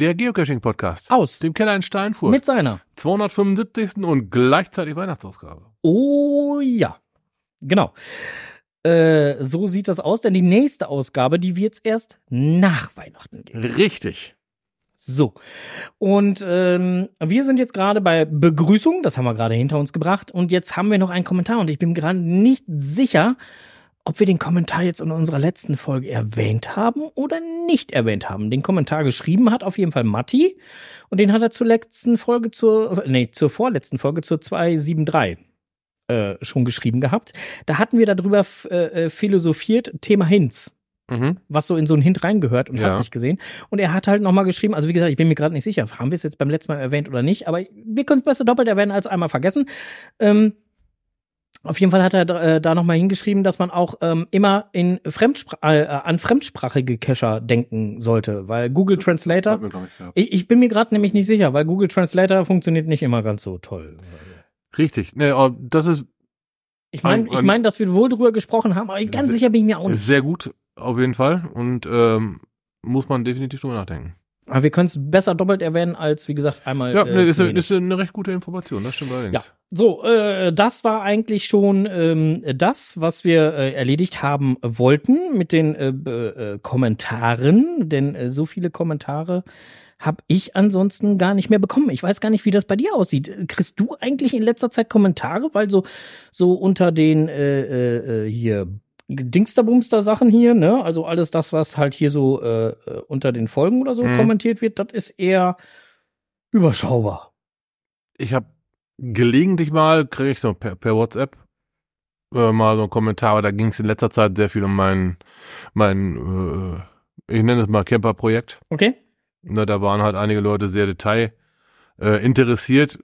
Der Geocaching-Podcast. Aus. Dem Keller in Steinfurt. Mit seiner. 275. und gleichzeitig Weihnachtsausgabe. Oh ja. Genau. Äh, so sieht das aus, denn die nächste Ausgabe, die wird es erst nach Weihnachten geben. Richtig. So. Und ähm, wir sind jetzt gerade bei Begrüßung, das haben wir gerade hinter uns gebracht. Und jetzt haben wir noch einen Kommentar und ich bin gerade nicht sicher, ob wir den Kommentar jetzt in unserer letzten Folge erwähnt haben oder nicht erwähnt haben. Den Kommentar geschrieben hat auf jeden Fall Matti und den hat er zur letzten Folge, zur, nee, zur vorletzten Folge, zur 273 äh, schon geschrieben gehabt. Da hatten wir darüber äh, philosophiert, Thema Hints. Mhm. Was so in so einen Hint reingehört und Ja. hast nicht gesehen. Und er hat halt nochmal geschrieben, also wie gesagt, ich bin mir gerade nicht sicher, haben wir es jetzt beim letzten Mal erwähnt oder nicht, aber wir können es besser doppelt erwähnen als einmal vergessen. Ähm, auf jeden Fall hat er äh, da nochmal hingeschrieben, dass man auch ähm, immer in Fremdspra äh, an fremdsprachige Cacher denken sollte, weil Google Translator, mir, ich, ich, ich bin mir gerade nämlich nicht sicher, weil Google Translator funktioniert nicht immer ganz so toll. Richtig. Nee, aber das ist Ich meine, Ein- ich ein- mein, dass wir wohl drüber gesprochen haben, aber ganz sicher bin ich mir auch nicht. sehr gut, auf jeden Fall. Und ähm, muss man definitiv drüber nachdenken. Aber wir können es besser doppelt erwähnen, als wie gesagt einmal. Ja, äh, ist, eine, ist eine recht gute Information, das stimmt allerdings. Ja. So, äh, das war eigentlich schon ähm, das, was wir äh, erledigt haben wollten mit den äh, äh, Kommentaren, denn äh, so viele Kommentare habe ich ansonsten gar nicht mehr bekommen. Ich weiß gar nicht, wie das bei dir aussieht. Kriegst du eigentlich in letzter Zeit Kommentare, weil so so unter den äh, äh, äh, hier Dingsterbumster Sachen hier, ne? Also alles das, was halt hier so äh, äh, unter den Folgen oder so Mhm. kommentiert wird, das ist eher überschaubar. Ich habe gelegentlich mal, kriege ich so per, per WhatsApp äh, mal so einen Kommentar, aber da ging es in letzter Zeit sehr viel um mein, mein äh, ich nenne es mal Camper-Projekt. Okay? Ne, da waren halt einige Leute sehr detail äh, interessiert.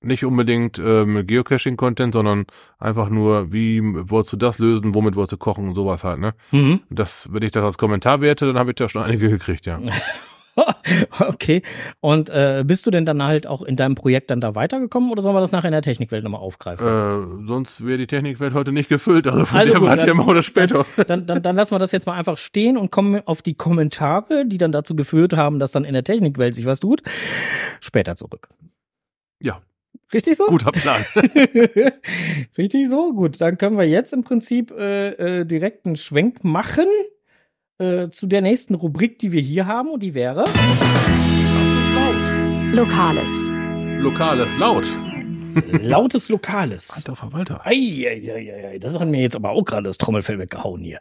Nicht unbedingt äh, mit Geocaching-Content, sondern einfach nur, wie wolltest du das lösen, womit wolltest du kochen und sowas halt, ne? Mhm. Das, wenn ich das als Kommentar werte, dann habe ich da schon einige gekriegt, ja. okay. Und äh, bist du denn dann halt auch in deinem Projekt dann da weitergekommen oder sollen wir das nachher in der Technikwelt nochmal aufgreifen? Äh, sonst wäre die Technikwelt heute nicht gefüllt, also von Also der gut, ihr mal oder später. Dann, dann, dann lassen wir das jetzt mal einfach stehen und kommen auf die Kommentare, die dann dazu geführt haben, dass dann in der Technikwelt sich was tut, später zurück. Ja. Richtig so? Guter Plan. Richtig so? Gut, dann können wir jetzt im Prinzip äh, äh, direkt einen Schwenk machen äh, zu der nächsten Rubrik, die wir hier haben und die wäre Lokales. Lokales laut. Lautes Lokales. Alter Verwalter. Eieieiei, das hat mir jetzt aber auch gerade das Trommelfell weggehauen hier.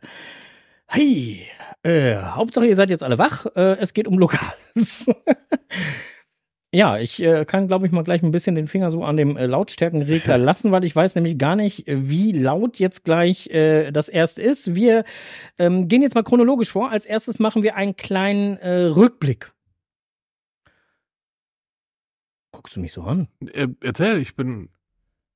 Hey, äh, Hauptsache ihr seid jetzt alle wach. Äh, es geht um Lokales. ja, ich äh, kann, glaube ich, mal gleich ein bisschen den Finger so an dem äh, Lautstärkenregler lassen, weil ich weiß nämlich gar nicht, wie laut jetzt gleich äh, das erste ist. Wir ähm, gehen jetzt mal chronologisch vor. Als erstes machen wir einen kleinen äh, Rückblick. Guckst du mich so an? Äh, erzähl, ich bin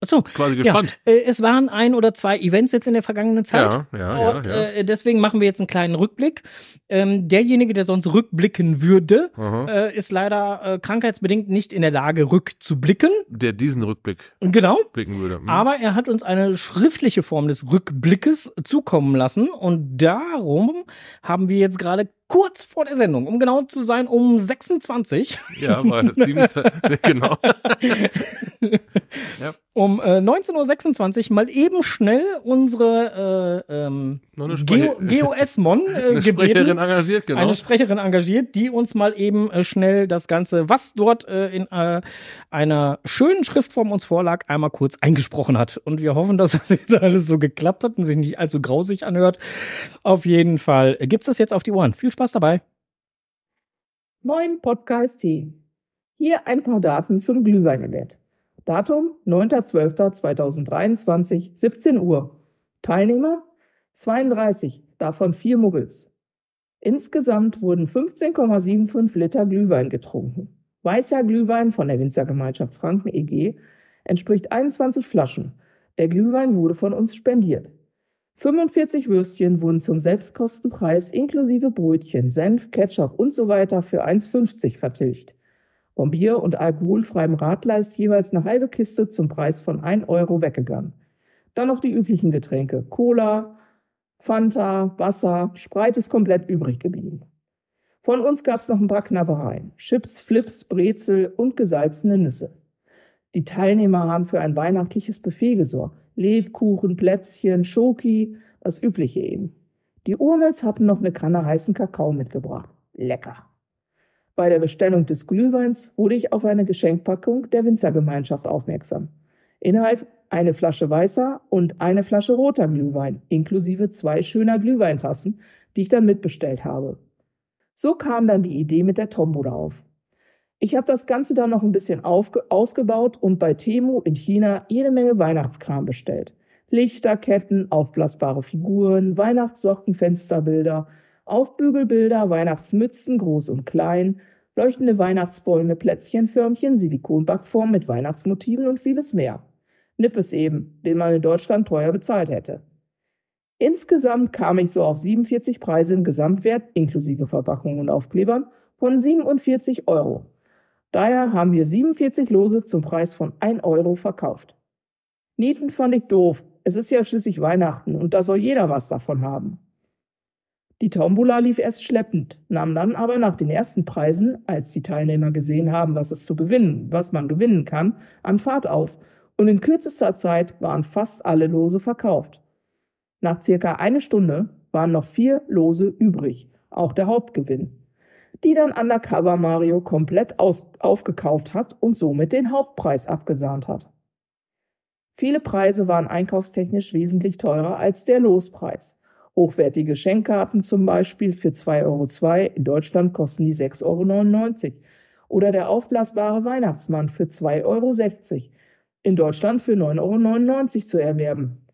Achso, quasi gespannt. ja, äh, es waren ein oder zwei Events jetzt in der vergangenen Zeit. Ja, ja, ja. Und ja, Äh, deswegen machen wir jetzt einen kleinen Rückblick. Ähm, derjenige, der sonst rückblicken würde, äh, ist leider äh, krankheitsbedingt nicht in der Lage, rückzublicken. Der diesen Rückblick Genau. blicken würde. Hm. Aber er hat uns eine schriftliche Form des Rückblickes zukommen lassen. Und darum haben wir jetzt gerade kurz vor der Sendung, um genau zu sein, um 26, Ja, weil 27, genau. um äh, 19.26 Uhr mal eben schnell unsere äh, ähm, GOS-Mon äh, gebeten. Sprecherin engagiert, genau. eine Sprecherin engagiert, die uns mal eben äh, schnell das Ganze, was dort äh, in äh, einer schönen Schriftform uns vorlag, einmal kurz eingesprochen hat. Und wir hoffen, dass das jetzt alles so geklappt hat und sich nicht allzu grausig anhört. Auf jeden Fall äh, gibt's das jetzt auf die Ohren. Viel Spaß dabei. Moin Podcast-Team. Hier ein paar Daten zum Glühweinevent. Datum 9.12.2023, 17 Uhr. Teilnehmer 32, davon vier Muggels. Insgesamt wurden 15,75 Liter Glühwein getrunken. Weißer Glühwein von der Winzergemeinschaft Franken EG entspricht 21 Flaschen. Der Glühwein wurde von uns spendiert. 45 Würstchen wurden zum Selbstkostenpreis inklusive Brötchen, Senf, Ketchup und so weiter für 1,50 vertilgt. Vom Bier und alkoholfreiem Radler ist jeweils eine halbe Kiste zum Preis von 1 Euro weggegangen. Dann noch die üblichen Getränke. Cola, Fanta, Wasser, Sprite ist komplett übrig geblieben. Von uns gab's noch ein paar Knabbereien. Chips, Flips, Brezel und gesalzene Nüsse. Die Teilnehmer haben für ein weihnachtliches Buffet gesorgt. Lebkuchen, Plätzchen, Schoki, das Übliche eben. Die Urmels hatten noch eine Kanne heißen Kakao mitgebracht. Lecker. Bei der Bestellung des Glühweins wurde ich auf eine Geschenkpackung der Winzergemeinschaft aufmerksam. Inhalt eine Flasche weißer und eine Flasche roter Glühwein, inklusive zwei schöner Glühweintassen, die ich dann mitbestellt habe. So kam dann die Idee mit der Tombola auf. Ich habe das Ganze dann noch ein bisschen ausgebaut und bei Temu in China jede Menge Weihnachtskram bestellt. Lichterketten, aufblasbare Figuren, Weihnachtssocken, Fensterbilder, Aufbügelbilder, Weihnachtsmützen, groß und klein, leuchtende Weihnachtsbäume, Plätzchenförmchen, Silikonbackform mit Weihnachtsmotiven und vieles mehr. Nippes eben, den man in Deutschland teuer bezahlt hätte. Insgesamt kam ich so auf 47 Preise im Gesamtwert, inklusive Verpackung und Aufklebern, von 47 Euro. Daher haben wir 47 Lose zum Preis von 1 Euro verkauft. Nieten fand ich doof. Es ist ja schließlich Weihnachten und da soll jeder was davon haben. Die Tombola lief erst schleppend, nahm dann aber nach den ersten Preisen, als die Teilnehmer gesehen haben, was es zu gewinnen, was man gewinnen kann, an Fahrt auf und in kürzester Zeit waren fast alle Lose verkauft. Nach circa eine Stunde waren noch vier Lose übrig, auch der Hauptgewinn die dann Undercover Mario komplett aus aufgekauft hat und somit den Hauptpreis abgesahnt hat. Viele Preise waren einkaufstechnisch wesentlich teurer als der Lospreis. Hochwertige Schenkkarten zum Beispiel für 2,02 Euro, in Deutschland kosten die 6,99 Euro. Oder der aufblasbare Weihnachtsmann für 2,60 Euro, in Deutschland für 9,99 Euro zu erwerben.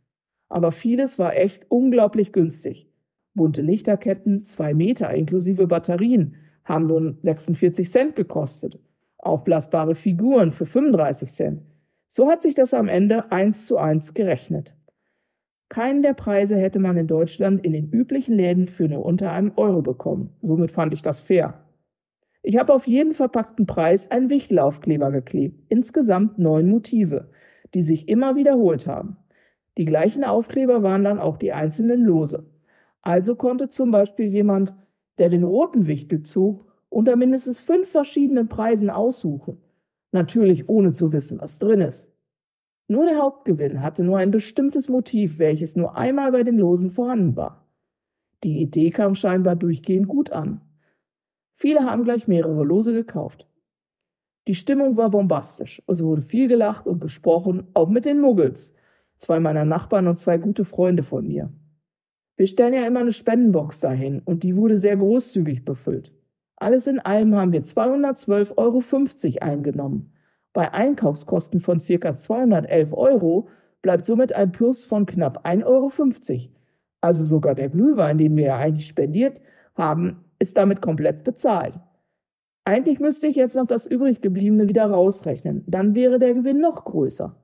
Aber vieles war echt unglaublich günstig. Bunte Lichterketten, zwei Meter inklusive Batterien, haben nun 46 Cent gekostet. Aufblasbare Figuren für 35 Cent. So hat sich das am Ende eins zu eins gerechnet. Keinen der Preise hätte man in Deutschland in den üblichen Läden für nur unter einem Euro bekommen. Somit fand ich das fair. Ich habe auf jeden verpackten Preis einen Wichtelaufkleber geklebt. Insgesamt neun Motive, die sich immer wiederholt haben. Die gleichen Aufkleber waren dann auch die einzelnen Lose. Also konnte zum Beispiel jemand der den roten Wichtel zog, unter mindestens fünf verschiedenen Preisen aussuchen. Natürlich ohne zu wissen, was drin ist. Nur der Hauptgewinn hatte nur ein bestimmtes Motiv, welches nur einmal bei den Losen vorhanden war. Die Idee kam scheinbar durchgehend gut an. Viele haben gleich mehrere Lose gekauft. Die Stimmung war bombastisch. Es wurde viel gelacht und gesprochen, auch mit den Muggels, zwei meiner Nachbarn und zwei gute Freunde von mir. Wir stellen ja immer eine Spendenbox dahin und die wurde sehr großzügig befüllt. Alles in allem haben wir 212,50 Euro eingenommen. Bei Einkaufskosten von circa 211 Euro bleibt somit ein Plus von knapp 1,50 Euro. Also sogar der Glühwein, den wir ja eigentlich spendiert haben, ist damit komplett bezahlt. Eigentlich müsste ich jetzt noch das übrig gebliebene wieder rausrechnen. Dann wäre der Gewinn noch größer.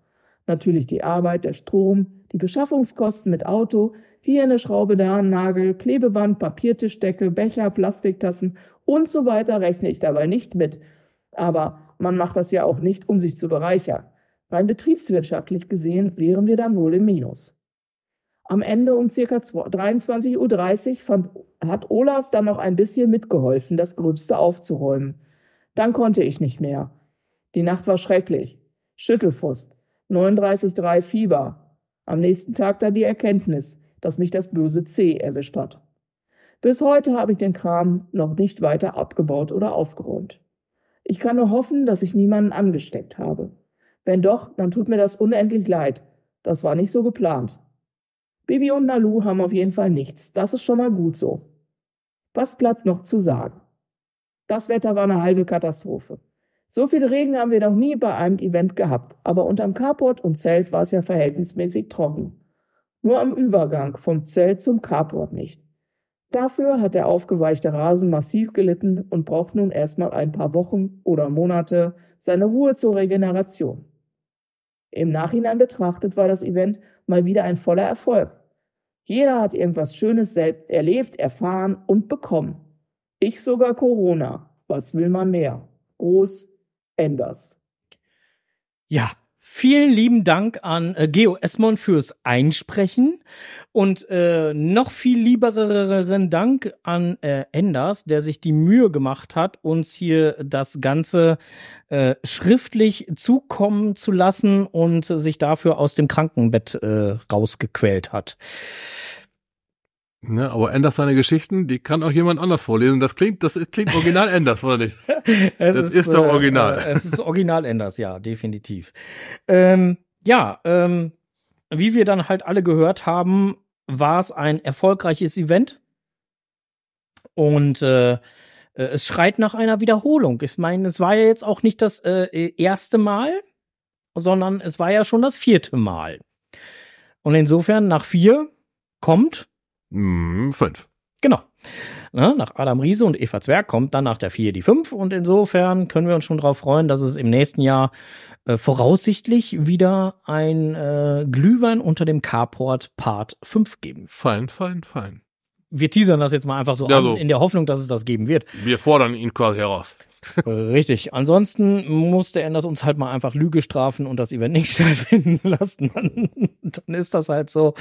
Natürlich die Arbeit, der Strom, die Beschaffungskosten mit Auto, hier eine Schraube, da ein Nagel, Klebeband, Papiertischdecke, Becher, Plastiktassen und so weiter rechne ich dabei nicht mit. Aber man macht das ja auch nicht, um sich zu bereichern. Rein betriebswirtschaftlich gesehen wären wir dann wohl im Minus. Am Ende um circa 23.30 Uhr hat Olaf dann noch ein bisschen mitgeholfen, das Gröbste aufzuräumen. Dann konnte ich nicht mehr. Die Nacht war schrecklich. Schüttelfrust. 39,3 Fieber. Am nächsten Tag dann die Erkenntnis dass mich das böse C erwischt hat. Bis heute habe ich den Kram noch nicht weiter abgebaut oder aufgeräumt. Ich kann nur hoffen, dass ich niemanden angesteckt habe. Wenn doch, dann tut mir das unendlich leid. Das war nicht so geplant. Bibi und Nalu haben auf jeden Fall nichts. Das ist schon mal gut so. Was bleibt noch zu sagen? Das Wetter war eine halbe Katastrophe. So viel Regen haben wir noch nie bei einem Event gehabt, aber unterm Carport und Zelt war es ja verhältnismäßig trocken nur am Übergang vom Zelt zum Carport nicht. Dafür hat der aufgeweichte Rasen massiv gelitten und braucht nun erstmal ein paar Wochen oder Monate seine Ruhe zur Regeneration. Im Nachhinein betrachtet war das Event mal wieder ein voller Erfolg. Jeder hat irgendwas Schönes selbst erlebt, erfahren und bekommen. Ich sogar Corona. Was will man mehr? Groß Enders. Ja, Vielen lieben Dank an äh, Geo Esmon fürs Einsprechen und äh, noch viel liebereren Dank an äh, Enders, der sich die Mühe gemacht hat, uns hier das Ganze äh, schriftlich zukommen zu lassen und sich dafür aus dem Krankenbett äh, rausgequält hat. Ne, aber Enders seine Geschichten, die kann auch jemand anders vorlesen. Das klingt, das klingt original Enders, oder nicht? Es Das ist doch original. Äh, es ist original Enders, ja, definitiv. Ähm, ja, ähm, wie wir dann halt alle gehört haben, war es ein erfolgreiches Event. Und äh, äh, es schreit nach einer Wiederholung. Ich meine, es war ja jetzt auch nicht das äh, erste Mal, sondern es war ja schon das vierte Mal. Und insofern nach vier kommt Hm, fünf. Genau. Ne, nach Adam Riese und Eva Zwerg kommt dann nach der 4 die 5 und insofern können wir uns schon darauf freuen, dass es im nächsten Jahr äh, voraussichtlich wieder ein äh, Glühwein unter dem Carport Part 5 geben. Fein, fein, fein. Wir teasern das jetzt mal einfach so Ja, an, so. in der Hoffnung, dass es das geben wird. Wir fordern ihn quasi heraus. Richtig. Ansonsten musste er das uns halt mal einfach Lüge strafen und das Event nicht stattfinden lassen. Dann, dann ist das halt so.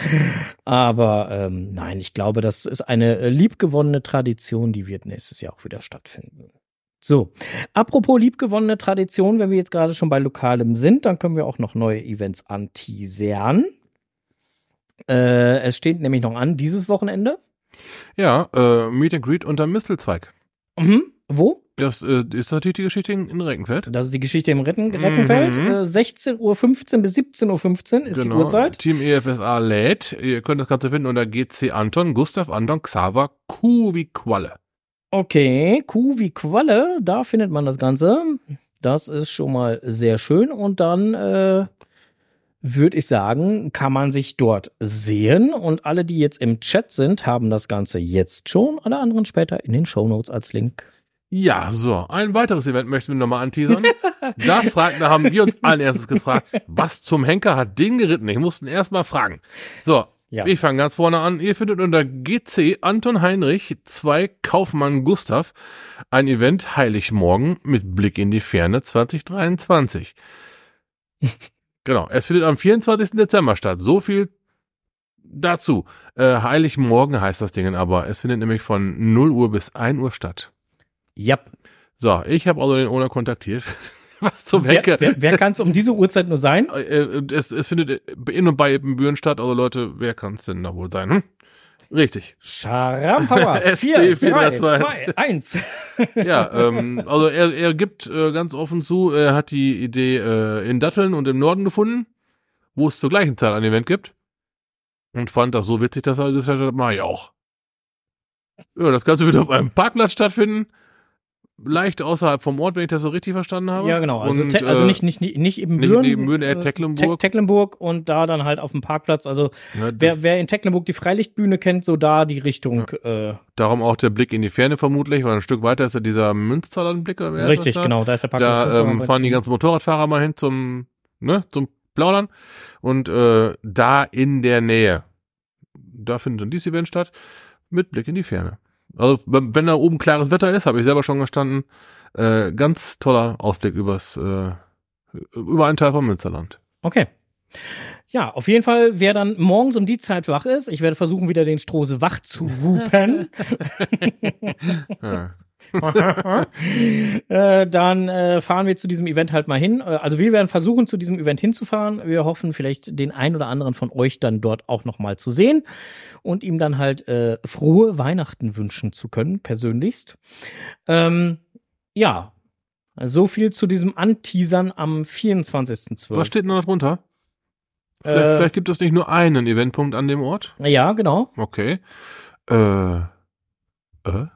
Aber ähm, nein, ich glaube, das ist eine äh, liebgewonnene Tradition, die wird nächstes Jahr auch wieder stattfinden. So, apropos liebgewonnene Tradition, wenn wir jetzt gerade schon bei Lokalem sind, dann können wir auch noch neue Events anteasern. Äh, es steht nämlich noch an, dieses Wochenende. Ja, äh, Meet and Greet unter Mistelzweig. Mhm. Wo? Das äh, ist natürlich die Geschichte in, in Reckenfeld. Das ist die Geschichte im Retten, Rettenfeld. Mhm. Äh, 16.15 Uhr bis 17.15 Uhr ist die Uhrzeit. Team EFSA lädt. Ihr könnt das Ganze finden unter GC Anton, Gustav Anton, Xaver, Q wie Qualle. Okay, Kuh wie Qualle, da findet man das Ganze. Das ist schon mal sehr schön. Und dann äh, würde ich sagen, kann man sich dort sehen. Und alle, die jetzt im Chat sind, haben das Ganze jetzt schon. Alle anderen später in den Shownotes als Link. Ja, so. Ein weiteres Event möchten wir nochmal anteasern. da fragt, da haben wir uns allen erstes gefragt, was zum Henker hat den geritten? Ich musste ihn erst mal fragen. So. Ja. Ich fange ganz vorne an. Ihr findet unter GC Anton Heinrich 2 Kaufmann Gustav ein Event Heiligmorgen mit Blick in die Ferne 2023. genau. Es findet am 24. Dezember statt. So viel dazu. Äh, Heiligmorgen heißt das Ding aber. Es findet nämlich von 0 Uhr bis 1 Uhr statt. Ja. So, ich habe also den Owner kontaktiert. Was zum Wer, Henker? wer, wer kann es um diese Uhrzeit nur sein? Äh, es, es findet in und bei Büren statt. Also Leute, wer kann es denn da wohl sein? Hm? Richtig. Scharampauer. SP 4, 3, 432. 2, 1. Ja, ähm, also er, er gibt äh, ganz offen zu, er hat die Idee äh, in Datteln und im Norden gefunden, wo es zur gleichen Zeit ein Event gibt. Und fand das so witzig, dass er gesagt hat, mach ich auch. Ja, das Ganze wird auf einem Parkplatz stattfinden. Leicht außerhalb vom Ort, wenn ich das so richtig verstanden habe. Ja, genau. Also, und, also äh, nicht, nicht, nicht, nicht eben Büren, neben Büren, eher äh, Tecklenburg. Te Tecklenburg und da dann halt auf dem Parkplatz. Also das, wer, wer in Tecklenburg die Freilichtbühne kennt, so da die Richtung. Äh, darum auch der Blick in die Ferne vermutlich, weil ein Stück weiter ist ja dieser Münsterlandblick. Oder richtig, da? genau. Da ist der Parkplatz. Da ähm, fahren die ganzen Motorradfahrer mal hin zum, ne, zum Plaudern. Und äh, da in der Nähe, da findet dann dieses Event statt, mit Blick in die Ferne. Also wenn da oben klares Wetter ist, habe ich selber schon gestanden, äh, ganz toller Ausblick übers, äh, über einen Teil vom Münsterland. Okay. Ja, auf jeden Fall, wer dann morgens um die Zeit wach ist, ich werde versuchen, wieder den Strose wach zu rupen. Ja. äh, dann äh, fahren wir zu diesem Event halt mal hin. Äh, also wir werden versuchen, zu diesem Event hinzufahren. Wir hoffen vielleicht den ein oder anderen von euch dann dort auch noch mal zu sehen und ihm dann halt äh, frohe Weihnachten wünschen zu können, persönlichst. Ähm, ja, so viel zu diesem Anteasern am 24.12. Was steht denn noch drunter? Vielleicht, Äh, vielleicht gibt es nicht nur einen Eventpunkt an dem Ort. Ja, genau. Okay. Äh. Äh?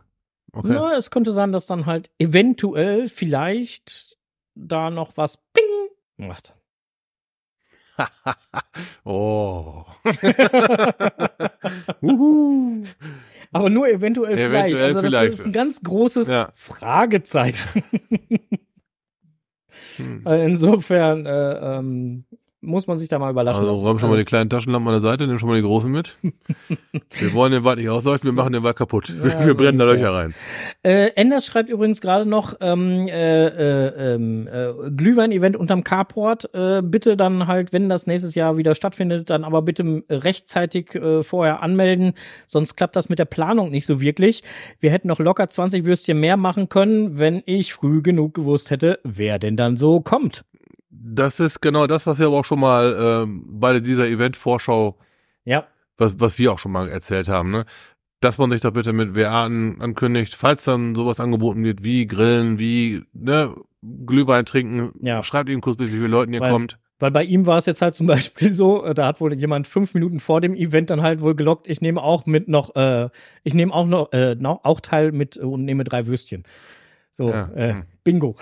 Okay. Na, es könnte sein, dass dann halt eventuell vielleicht da noch was Bing macht. oh. Aber nur eventuell, vielleicht. Eventuell Also das vielleicht. ist ein ganz großes Ja. Fragezeichen. Hm. Äh, Insofern, äh, ähm, muss man sich da mal überlassen. Also lassen. räum schon mal die kleinen Taschenlampen an der Seite, nimm schon mal die großen mit. wir wollen den Wald nicht ausleuchten, wir machen den Wald kaputt. Wir, Ja, wir brennen da. Löcher rein. Äh, Enders schreibt übrigens gerade noch ähm, äh, äh, ähm, äh, Glühwein-Event unterm Carport. Äh, bitte dann halt, wenn das nächstes Jahr wieder stattfindet, dann aber bitte rechtzeitig äh, vorher anmelden, sonst klappt das mit der Planung nicht so wirklich. Wir hätten noch locker 20 Würstchen mehr machen können, wenn ich früh genug gewusst hätte, wer denn dann so kommt. Das ist genau das, was wir aber auch schon mal ähm, bei dieser Event-Vorschau, Ja, was, was wir auch schon mal erzählt haben, ne? Dass man sich da bitte mit WA an, ankündigt, falls dann sowas angeboten wird, wie Grillen, wie ne, Glühwein trinken, Ja. schreibt ihm kurz, wie viele Leuten ihr Weil- kommt. Weil bei ihm war es jetzt halt zum Beispiel so, äh, da hat wohl jemand fünf Minuten vor dem Event dann halt wohl gelockt, ich nehme auch mit noch, äh, ich nehme auch noch, äh, auch teil mit äh, und nehme drei Würstchen. So, Ja, äh, hm. Bingo.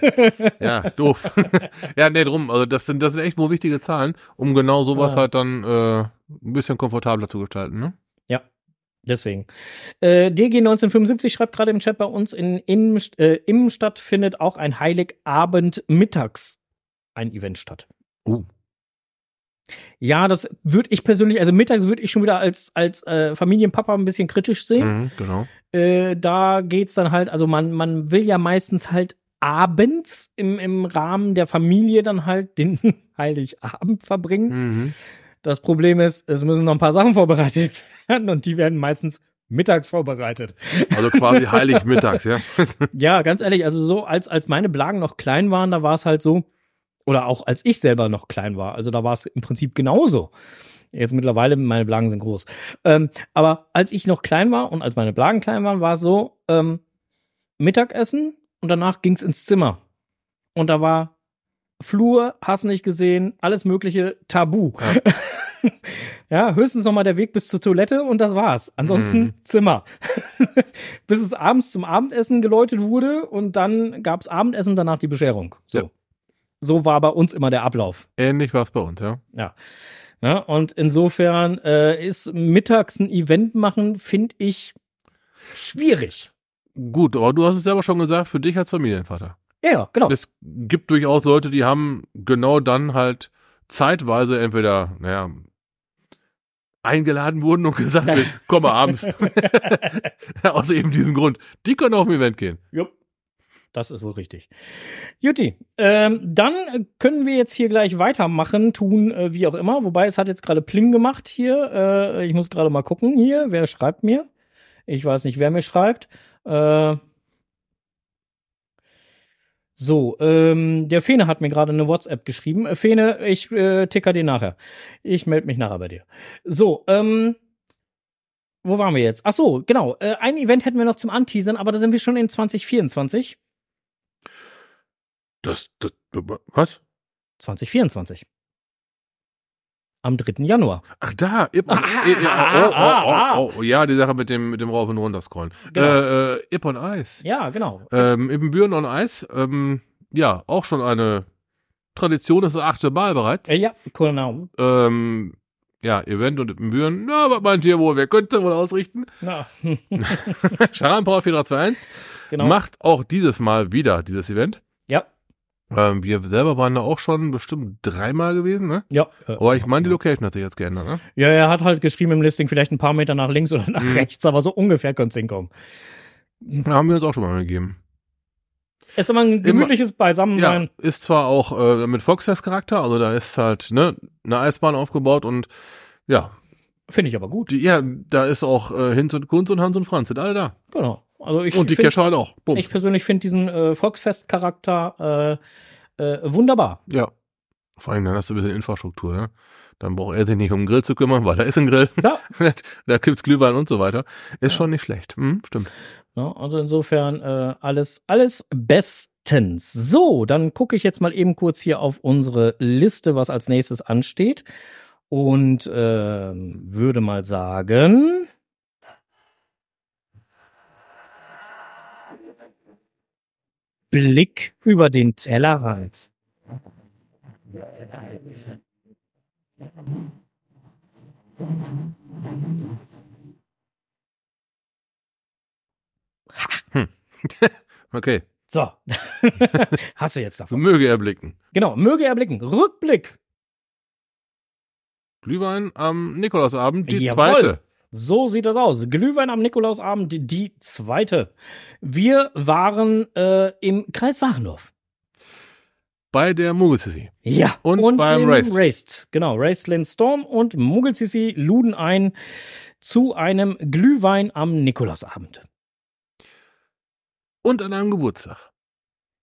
Ja, doof. ja, nee, drum. Also das sind, das sind echt wohl wichtige Zahlen, um genau sowas Ja. halt dann äh, ein bisschen komfortabler zu gestalten, ne? Deswegen. Äh, DG 1975 schreibt gerade im Chat bei uns, in, in äh, Immenstadt findet auch ein Heiligabend mittags ein Event statt. Uh. Ja, das würde ich persönlich, also mittags würde ich schon wieder als, als äh, Familienpapa ein bisschen kritisch sehen. Mhm, genau. Äh, da geht's dann halt, also man, man will ja meistens halt abends im, im Rahmen der Familie dann halt den Heiligabend verbringen. Mhm. Das Problem ist, es müssen noch ein paar Sachen vorbereitet werden und die werden meistens mittags vorbereitet. Also quasi heilig mittags, ja. Ja, ganz ehrlich, also so als, als meine Blagen noch klein waren, da war es halt so, oder auch als ich selber noch klein war, also da war es im Prinzip genauso. Jetzt mittlerweile, meine Blagen sind groß. Ähm, aber als ich noch klein war und als meine Blagen klein waren, war es so, ähm, Mittagessen und danach ging's ins Zimmer. Und da war Flur, hast nicht gesehen, alles mögliche Tabu. Ja, höchstens noch mal der Weg bis zur Toilette und das war's. Ansonsten Mhm. Zimmer. bis es abends zum Abendessen geläutet wurde und dann gab's Abendessen, danach die Bescherung. So. Ja. So war bei uns immer der Ablauf. Ähnlich war es bei uns, ja. Ne? Und insofern äh, ist mittags ein Event machen, finde ich schwierig. Gut, aber du hast es selber schon gesagt, für dich als Familienvater. Ja, ja, genau. Es gibt durchaus Leute, die haben genau dann halt zeitweise entweder, naja, eingeladen wurden und gesagt, wir kommen abends. Aus eben diesem Grund. Die können auf ein Event gehen. Jupp. Das ist wohl richtig. Jutti, ähm, dann können wir jetzt hier gleich weitermachen, tun, äh, wie auch immer. Wobei es hat jetzt gerade Pling gemacht hier. Äh, ich muss gerade mal gucken hier. Wer schreibt mir? Ich weiß nicht, wer mir schreibt. Äh, so, ähm, der Fene hat mir gerade eine WhatsApp geschrieben. Äh, Fene, ich äh, ticker dir nachher. Ich melde mich nachher bei dir. So, ähm, wo waren wir jetzt? Ach so, genau. Äh, ein Event hätten wir noch zum Anteasern, aber da sind wir schon in 2024. Das, das, was? 2024. Am 3. Januar. Ach da, Ippon, Ah, ja, ah, oh, oh, ah, oh, oh, oh, ja, die Sache mit dem, mit dem Rauf und runter scrollen. Genau. Äh, äh, Ippon Eis. Ja, genau. Ähm, Ibbenbüren on Eis, ähm, ja, auch schon eine Tradition, das ist das achte Mal bereits. Äh, ja, genau. Ähm, ja, Event und Ibbenbüren, na, was meint ihr wohl, wer könnte wohl ausrichten? Na, Charan Power 4321 genau. macht auch dieses Mal wieder dieses Event. Ähm, wir selber waren da auch schon bestimmt dreimal gewesen, ne? Ja, äh, Aber ich meine, die Location hat sich jetzt geändert, ne? ja, er hat halt geschrieben im Listing vielleicht ein paar Meter nach links oder nach Mhm. rechts, aber so ungefähr könnte es hinkommen. Da haben wir uns auch schon mal gegeben. Ist aber ein gemütliches Beisammensein. Ja, ist zwar auch äh, mit Volksfest-Charakter, also da ist halt ne, eine Eisbahn aufgebaut und ja, Finde ich aber gut. die, ja, da ist auch äh, Hinz und Kunz und Hans und Franz sind alle da. Genau. Also ich und die find- Kescher halt auch. Bumm. Ich persönlich finde diesen äh, Volksfest-Charakter äh, äh, wunderbar. Ja. Vor allem, dann hast du ein bisschen Infrastruktur, ne? Dann braucht er sich nicht um den Grill zu kümmern, weil da ist ein Grill. Ja. da gibt's Glühwein und so weiter. Ist schon nicht schlecht. Hm, stimmt. Ne? Also insofern äh, alles, alles bestens. So, dann gucke ich jetzt mal eben kurz hier auf unsere Liste, was als nächstes ansteht. Und ähm, würde mal sagen. Blick über den Tellerrand. Okay. So. Hast du jetzt davon. möge er blicken. Genau, möge er blicken. Rückblick. Glühwein am Nikolausabend, die Jawohl. zweite. So sieht das aus. Glühwein am Nikolausabend, die, zweite. Wir waren äh, im Kreis Wachendorf. Bei der Muggelsissi. Ja, Und beim im Raced. Raced. Genau, Raced Lynn Storm und Muggelsissi luden ein zu einem Glühwein am Nikolausabend. Und an einem Geburtstag.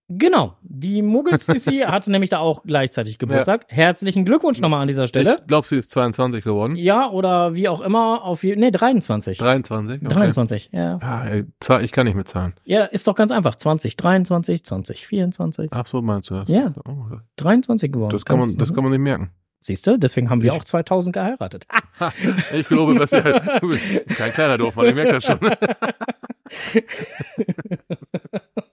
Genau, die Muggelsissi hatte nämlich da auch gleichzeitig Geburtstag. Herzlichen Glückwunsch nochmal an dieser Stelle. Ich glaube, sie ist 22 geworden. Ja, oder wie auch immer, auf je, nee, 23. 23? Okay. 23, ja. Ja, Zahl- ich kann nicht mit Zahlen. Ja, ist doch ganz einfach. 2023, 2024. Ach so, meinst du das? Ja. Oh, 23 geworden. das, kann man, das kann man nicht merken. Siehst du, deswegen haben wir auch 2000 geheiratet. Ha, ich glaube, das ist ja, du bist kein kleiner Dorfmann, ich merke das schon.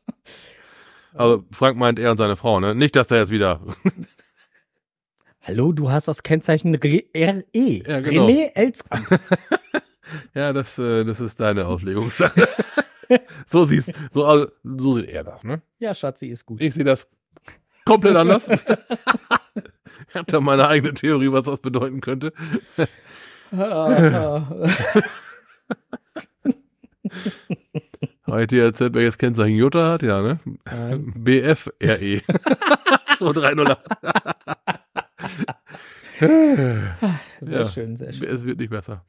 Also Frank meint er und seine Frau, ne? Nicht, dass er jetzt wieder. Hallo, du hast das Kennzeichen Re. Ja, genau. René Elskamp. Ja, das, äh, das ist deine Auslegungssache. so siehst so, also, so sieht er das, ne? Ja, Schatzi, ist gut. Ich sehe das komplett anders. ich habe da meine eigene Theorie, was das bedeuten könnte. Heute erzählt, welches Kennzeichen Jutta hat, ja, ne? Nein. BFRE. 2308. Sehr Ja. schön, sehr schön. Es wird nicht besser.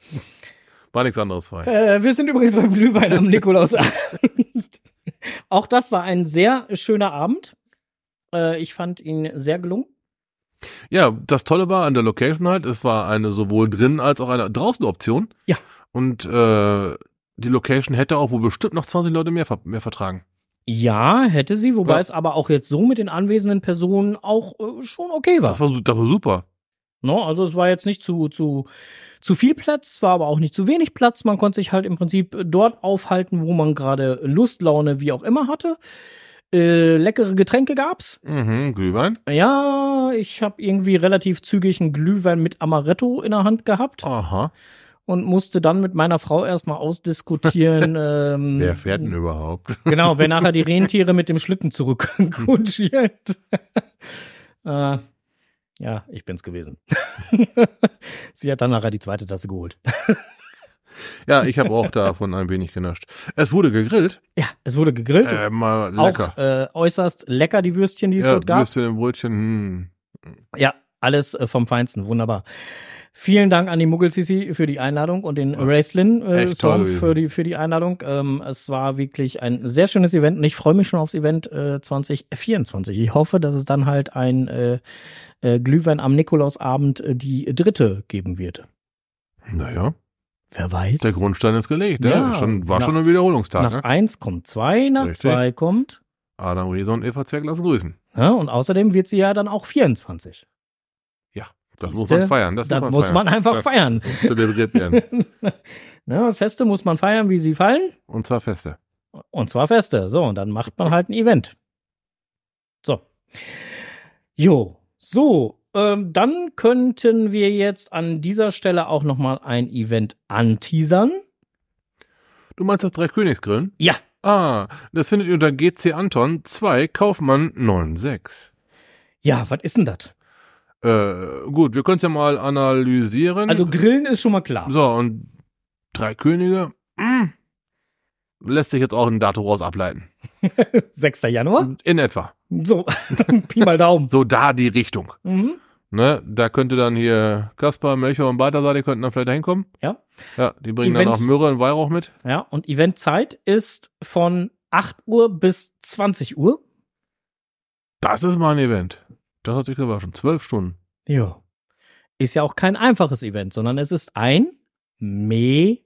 War nichts anderes frei. Äh, wir sind übrigens beim Glühwein am Nikolausabend. Auch das war ein sehr schöner Abend. Äh, ich fand ihn sehr gelungen. Ja, das Tolle war an der Location halt, es war eine sowohl drin als auch eine draußen Option. Ja. Und äh, die Location hätte auch wohl bestimmt noch 20 Leute mehr, mehr vertragen. Ja, hätte sie, wobei Ja. es aber auch jetzt so mit den anwesenden Personen auch äh, schon okay war. Das war, das war super. No, also es war jetzt nicht zu, zu, zu viel Platz, war aber auch nicht zu wenig Platz. Man konnte sich halt im Prinzip dort aufhalten, wo man gerade Lust, Laune, wie auch immer hatte. Äh, leckere Getränke gab's. Mhm, Glühwein. Ja, ich habe irgendwie relativ zügig einen Glühwein mit Amaretto in der Hand gehabt Aha. Und musste dann mit meiner Frau erstmal ausdiskutieren. ähm, Wer fährt denn überhaupt? Genau, wer nachher die Rentiere mit dem Schlitten zurückkutschiert. äh, ja, ich bin's gewesen. Sie hat dann nachher die zweite Tasse geholt. Ja, ich habe auch davon ein wenig genascht. Es wurde gegrillt. Ja, es wurde gegrillt. Äh, mal lecker. Auch äh, äußerst lecker, die Würstchen, die es ja, dort gab. Würstchen Brötchen. Hm. Ja, alles äh, vom Feinsten, wunderbar. Vielen Dank an die Muggelsisi für die Einladung und den Ja, Racelin äh, Storm für die, für die Einladung. Ähm, es war wirklich ein sehr schönes Event und ich freue mich schon aufs Event äh, 2024. Ich hoffe, dass es dann halt ein äh, äh, Glühwein am Nikolausabend äh, die dritte geben wird. Naja, Wer weiß. der Grundstein ist gelegt. Ja, Ja, schon, war nach- schon ein Wiederholungstag. nach Ne? eins kommt zwei, nach Richtig. zwei kommt. Adam Riese und Eva Zwerg lassen grüßen. Ja, und außerdem wird sie ja dann auch 24. Das muss Siehste? man feiern. Das, Das muss man, muss feiern. man einfach das feiern. muss Zelebriert werden. ne, Feste muss man feiern, wie sie fallen. Und zwar feste. Und zwar Feste. So, und dann macht man halt ein Event. So. Jo. So, ähm, dann könnten wir jetzt an dieser Stelle auch noch mal ein Event anteasern. Du meinst das Dreikönigsgrillen? Ja. Ah, das findet ihr unter GC Anton 2 Kaufmann 96. Ja, was ist denn das? Äh, gut, wir können es ja mal analysieren. Also Grillen ist schon mal klar. so, und Drei Könige mh, lässt sich jetzt auch ein Datum raus ableiten. 6. Januar. In etwa. So, Pi mal Daumen. So da die Richtung. Mhm. Ne, da könnte dann hier Kaspar, Melchior und Balthasar, die könnten dann vielleicht da hinkommen. Ja. Ja, die bringen Event- dann auch Myrrhe und Weihrauch mit. Ja, und Eventzeit ist von 8 Uhr bis 20 Uhr. Das ist mal ein Event. Das hat sich gewaschen. Zwölf Stunden. Ja. Ist ja auch kein einfaches Event, sondern es ist ein Mega.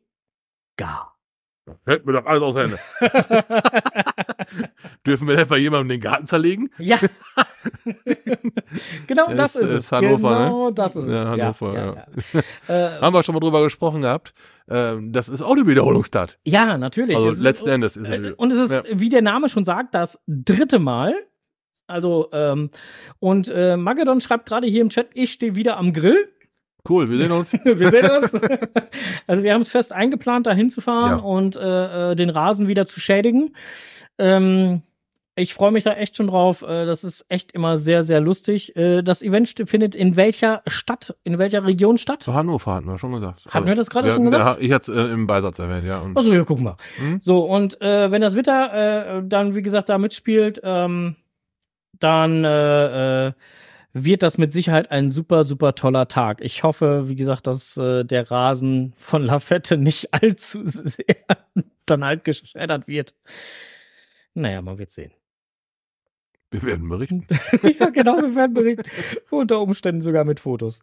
Hält mir doch alles aus der Hände. Dürfen wir etwa jemandem den Garten zerlegen? ja. genau das ist- ist, ist es. Hannover, ne? genau das ist Ja, es. Hannover, ja, ja. ja. Ja. Äh, Haben wir schon mal drüber gesprochen gehabt. Ähm, das ist auch eine Wiederholungstat. ja, natürlich. Also Es ist- letzten Endes ist Äh, es. Und es ist, Ja. wie der Name schon sagt, das dritte Mal. Also, ähm, und äh, Magedon schreibt gerade hier im Chat, ich stehe wieder am Grill. Cool, wir sehen uns. wir sehen uns. also wir haben es fest eingeplant, da hinzufahren Ja. und äh, äh, den Rasen wieder zu schädigen. Ähm, Ich freue mich da echt schon drauf. Äh, Das ist echt immer sehr, sehr lustig. Äh, Das Event findet in welcher Stadt, in welcher Region statt? Zu Hannover hatten wir schon gesagt. Hatten wir das gerade Ja, schon gesagt? ja, Ich hatte es äh, im Beisatz erwähnt, ja. Und Achso, ja, guck mal. Hm? So, und äh, wenn das Witter äh, dann, wie gesagt, da mitspielt, ähm, dann äh, äh, wird das mit Sicherheit ein super, super toller Tag. Ich hoffe, wie gesagt, dass äh, der Rasen von Lafette nicht allzu sehr dann halt geschreddert wird. Naja, man wird sehen. wir werden berichten. ja, genau, wir werden berichten. Unter Umständen sogar mit Fotos.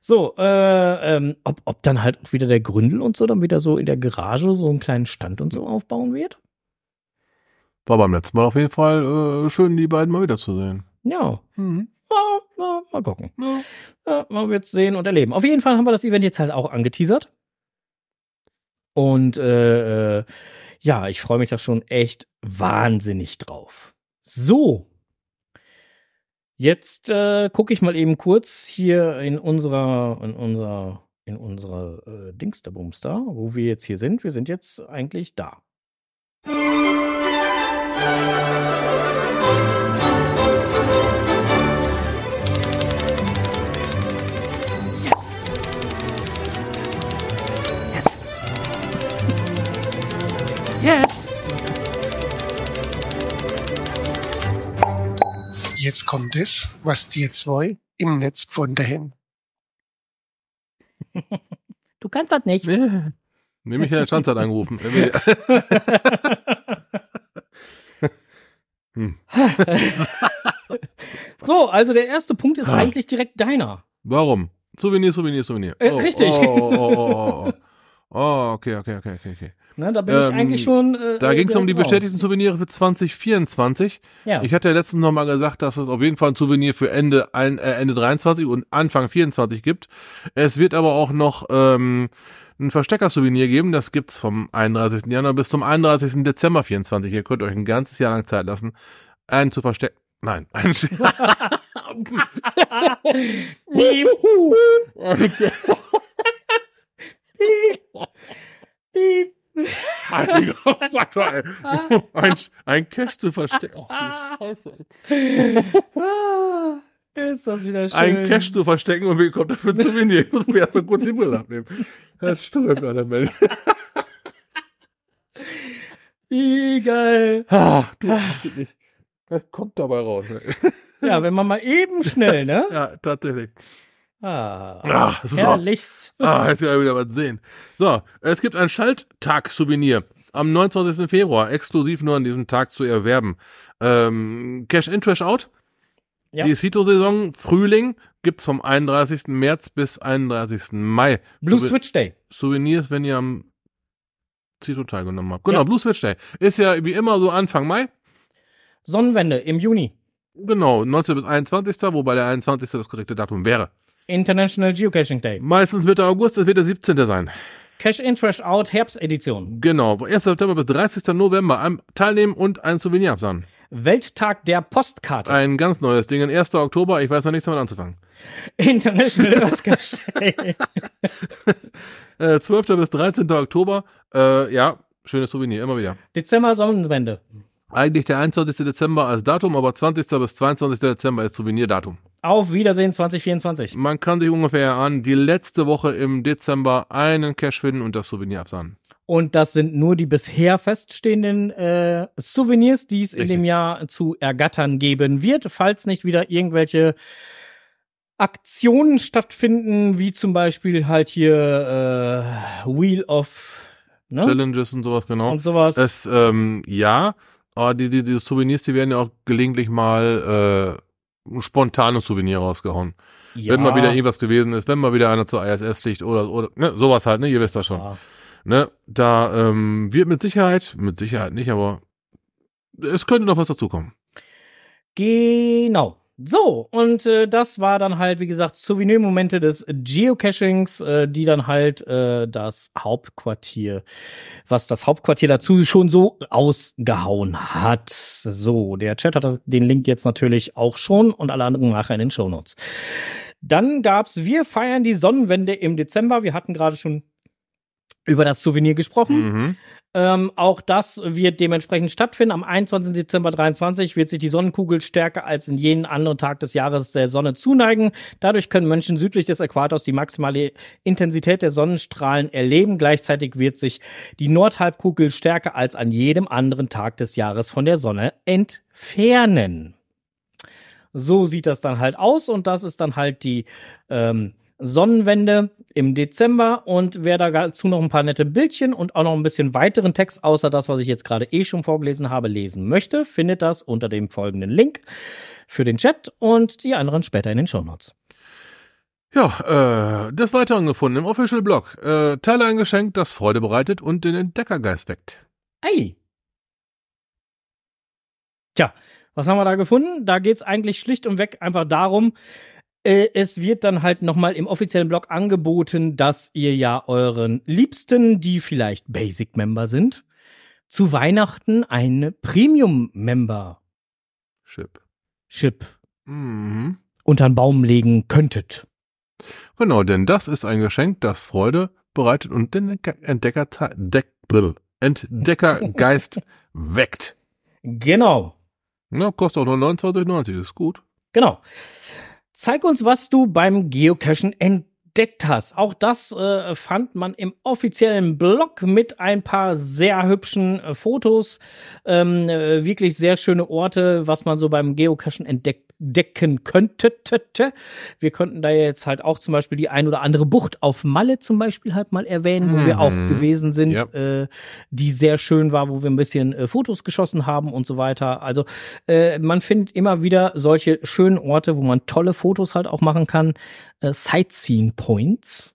So, äh, ähm, ob, ob dann halt auch wieder der Gründel und so dann wieder so in der Garage so einen kleinen Stand und so aufbauen wird? War beim letzten Mal auf jeden Fall äh, schön, die beiden mal wiederzusehen. Ja. Mhm. Ja, ja, mal gucken. Ja. Ja, man wird sehen und erleben. Auf jeden Fall haben wir das Event jetzt halt auch angeteasert. Und äh, äh, ja, ich freue mich da schon echt wahnsinnig drauf. So. Jetzt äh, gucke ich mal eben kurz hier in unserer, in unserer, in unserer äh, Dingsterbums da, wo wir jetzt hier sind. Wir sind jetzt eigentlich da. Jetzt. Jetzt kommt es, was die zwei im Netz gefunden haben. Du kannst das nicht. Nee, Michael Schanz hat angerufen. hm. so, also der erste Punkt ist Ah. eigentlich direkt deiner. Warum? Souvenir, Souvenir, Souvenir. Äh, richtig. Oh, oh, oh, oh, oh. okay, okay, okay, okay, okay. Ne, da bin ich Ähm, eigentlich schon. Äh, Da äh, ging es um die bestätigten Souvenire für 2024. raus. Ja. Ich hatte ja letztens noch mal gesagt, dass es auf jeden Fall ein Souvenir für Ende, ein, äh, Ende 23 und Anfang 24 gibt. Es wird aber auch noch ähm, ein Verstecker-Souvenir geben. Das gibt's vom 31. Januar bis zum 31. Dezember 24. Ihr könnt euch ein ganzes Jahr lang Zeit lassen, einen zu verstecken. Nein, einen Piep. Piep. ein, ein, ein Cash zu verstecken. Oh, Scheiße. Ah, ist das wieder schön. Ein Cash zu verstecken und kommen dafür ein Souvenir. Ich muss mir erstmal kurz die Brille abnehmen. Das stimmt, der Mensch. Wie geil. Ah, du nicht. Das kommt dabei raus. ne? Ja, wenn man mal eben schnell, ne? Ja, tatsächlich. Ah, Ah, so. herrlichst. Ah, jetzt werden wir wieder was sehen. So, es gibt ein Schalttag-Souvenir am 29. Februar, exklusiv nur an diesem Tag zu erwerben. Ähm, Cash in, Trash out. Ja. Die Cito-Saison Frühling gibt's vom 31. März bis 31. Mai. Blue Souve- Switch Day. Souvenirs, wenn ihr am Cito teilgenommen habt. Genau, Ja. Blue Switch Day. Ist ja wie immer so Anfang Mai. Sonnenwende im Juni. Genau, 19. bis 21. Wobei der 21. das korrekte Datum wäre. International Geocaching Day. Meistens Mitte August, es wird der 17. sein. Cash in, Trash out, Herbstedition. Genau, 1. September bis 30. November teilnehmen und ein Souvenir absahen. Welttag der Postkarte. Ein ganz neues Ding, 1. Oktober, ich weiß noch nichts damit anzufangen. International Earth Day. Äh, 12. bis 13. Oktober, äh, ja, schönes Souvenir, immer wieder. Dezember Sonnenwende. Eigentlich der 21. Dezember als Datum, aber 20. bis 22. Dezember ist Souvenirdatum. Auf Wiedersehen 2024. Man kann sich ungefähr an die letzte Woche im Dezember einen Cash finden und das Souvenir absahen. Und das sind nur die bisher feststehenden äh, Souvenirs, die es in dem Jahr zu ergattern geben wird, falls nicht wieder irgendwelche Aktionen stattfinden, wie zum Beispiel halt hier äh, Wheel of ne? Challenges und sowas, genau. und sowas. Es, ähm, ja, aber die, die, die Souvenirs, die werden ja auch gelegentlich mal äh, spontane Souvenir rausgehauen. ja, Wenn mal wieder irgendwas gewesen ist, wenn mal wieder einer zur ISS fliegt oder, oder ne, sowas halt, ne, ihr wisst das schon. ja. Ne, da ähm, wird mit Sicherheit, mit Sicherheit nicht, aber es könnte noch was dazukommen. Genau. So, und äh, das war dann halt, wie gesagt, Souvenirmomente des Geocachings, äh, die dann halt äh, das Hauptquartier, was das Hauptquartier dazu schon so ausgehauen hat. So, der Chat hat das, den Link jetzt natürlich auch schon und alle anderen nachher in den Shownotes. Dann gab's, wir feiern die Sonnenwende im Dezember. Wir hatten gerade schon über das Souvenir gesprochen. Mhm. Ähm, auch das wird dementsprechend stattfinden. Am 21. Dezember 23 wird sich die Sonnenkugel stärker als in jeden anderen Tag des Jahres der Sonne zuneigen. Dadurch können Menschen südlich des Äquators die maximale Intensität der Sonnenstrahlen erleben. Gleichzeitig wird sich die Nordhalbkugel stärker als an jedem anderen Tag des Jahres von der Sonne entfernen. So sieht das dann halt aus und das ist dann halt die ähm, Sonnenwende im Dezember und wer dazu noch ein paar nette Bildchen und auch noch ein bisschen weiteren Text, außer das, was ich jetzt gerade eh schon vorgelesen habe, lesen möchte, findet das unter dem folgenden Link für den Chat und die anderen später in den Shownotes. Ja, äh, des Weiteren gefunden im Official Blog. Äh, Teile ein Geschenk, das Freude bereitet und den Entdeckergeist weckt. Ei. Tja, was haben wir da gefunden? Da geht's eigentlich schlicht und weg einfach darum, es wird dann halt nochmal im offiziellen Blog angeboten, dass ihr ja euren Liebsten, die vielleicht Basic-Member sind, zu Weihnachten eine Premium-Member Chip. Chip Mhm. unter den Baum legen könntet. Genau, denn das ist ein Geschenk, das Freude bereitet und den Entdecker, Deck, Entdeckergeist weckt. Genau, Ja, kostet auch nur 29,90, ist gut. genau. Zeig uns, was du beim Geocachen entdeckt hast. Auch das äh, fand man im offiziellen Blog mit ein paar sehr hübschen äh, Fotos. Ähm, äh, wirklich sehr schöne Orte, was man so beim Geocachen entdecken könnte. Wir könnten da jetzt halt auch zum Beispiel die ein oder andere Bucht auf Malle zum Beispiel halt mal erwähnen, wo wir Mhm. auch gewesen sind, Ja. äh, die sehr schön war, wo wir ein bisschen äh, Fotos geschossen haben und so weiter. Also äh, man findet immer wieder solche schönen Orte, wo man tolle Fotos halt auch machen kann. Äh, Sightseeing Points.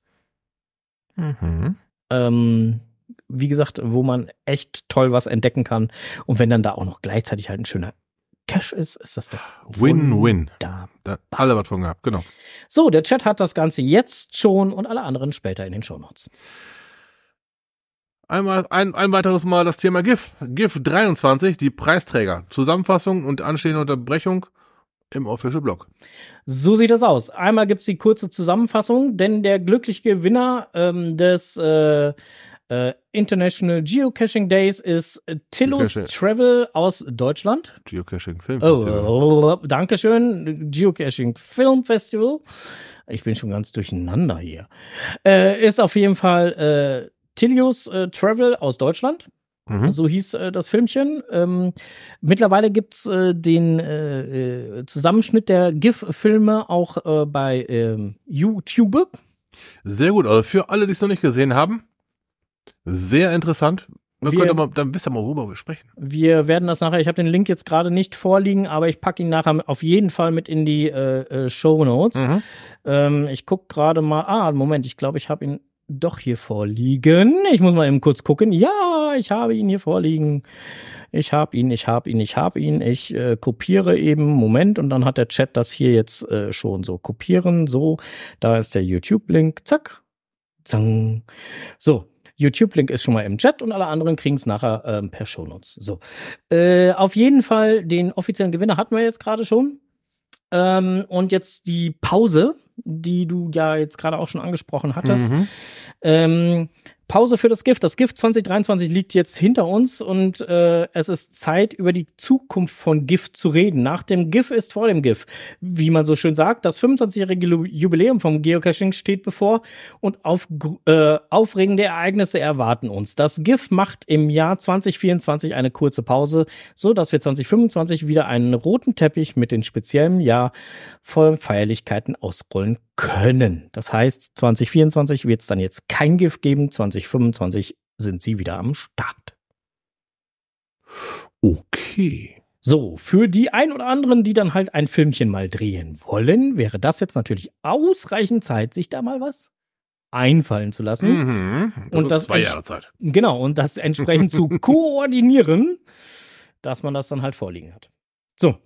Mhm. Ähm, wie gesagt, wo man echt toll was entdecken kann. Und wenn dann da auch noch gleichzeitig halt ein schöner Cache ist, ist das doch Win-win. Da. Da alle was von gehabt, genau. So, der Chat hat das Ganze jetzt schon und alle anderen später in den Shownotes. Einmal, ein, ein weiteres Mal das Thema GIF. GIF 23, die Preisträger. Zusammenfassung und anstehende Unterbrechung im Official Blog. So sieht das aus. Einmal gibt's die kurze Zusammenfassung, denn der glückliche Gewinner ähm, des äh, äh, International Geocaching Days ist Tillus Geocaching. Travel aus Deutschland. Geocaching Film Oh, Festival. oh, oh, Dankeschön. Geocaching Film Festival. Ich bin schon ganz durcheinander hier. Äh, ist auf jeden Fall äh, Tilius äh, Travel aus Deutschland. Mhm. So hieß äh, das Filmchen. Ähm, mittlerweile gibt's äh, den äh, äh, Zusammenschnitt der GIF-Filme auch äh, bei ähm, YouTube. Sehr gut. Also für alle, die es noch nicht gesehen haben, sehr interessant. Wir Wir- mal, dann wisst ihr mal, worüber wir sprechen. Wir werden das nachher, ich habe den Link jetzt gerade nicht vorliegen, aber ich packe ihn nachher auf jeden Fall mit in die äh, äh, Show Notes. Mhm. Ähm, ich guck gerade mal. Ah, Moment, ich glaube, ich habe ihn doch hier vorliegen. Ich muss mal eben kurz gucken. Ja, ich habe ihn hier vorliegen. Ich habe ihn, ich habe ihn, ich habe ihn. Ich äh, kopiere eben. Moment, und dann hat der Chat das hier jetzt äh, schon so kopieren. So, da ist der YouTube-Link. Zack. Zang. So. YouTube-Link ist schon mal im Chat und alle anderen kriegen es nachher ähm, per Shownotes. So. Äh, auf jeden Fall, den offiziellen Gewinner hatten wir jetzt gerade schon. Ähm, und jetzt die Pause, die du ja jetzt gerade auch schon angesprochen hattest. Mhm. Ähm, Pause für das Gift. Das Gift 2023 liegt jetzt hinter uns und äh, es ist Zeit, über die Zukunft von Gift zu reden. Nach dem GIF ist vor dem GIF. Wie man so schön sagt, das 25-jährige Lu- Jubiläum vom Geocaching steht bevor und auf, äh, aufregende Ereignisse erwarten uns. Das GIF macht im Jahr 2024 eine kurze Pause, so dass wir 2025 wieder einen roten Teppich mit den speziellen Jahr voll Feierlichkeiten ausrollen können. Das heißt, 2024 wird es dann jetzt kein GIF geben, 2025 sind sie wieder am Start. Okay. So, für die ein oder anderen, die dann halt ein Filmchen mal drehen wollen, wäre das jetzt natürlich ausreichend Zeit, sich da mal was einfallen zu lassen. Mhm. Und das zwei Jahre Zeit. Genau, und das entsprechend zu koordinieren, dass man das dann halt vorliegen hat. So.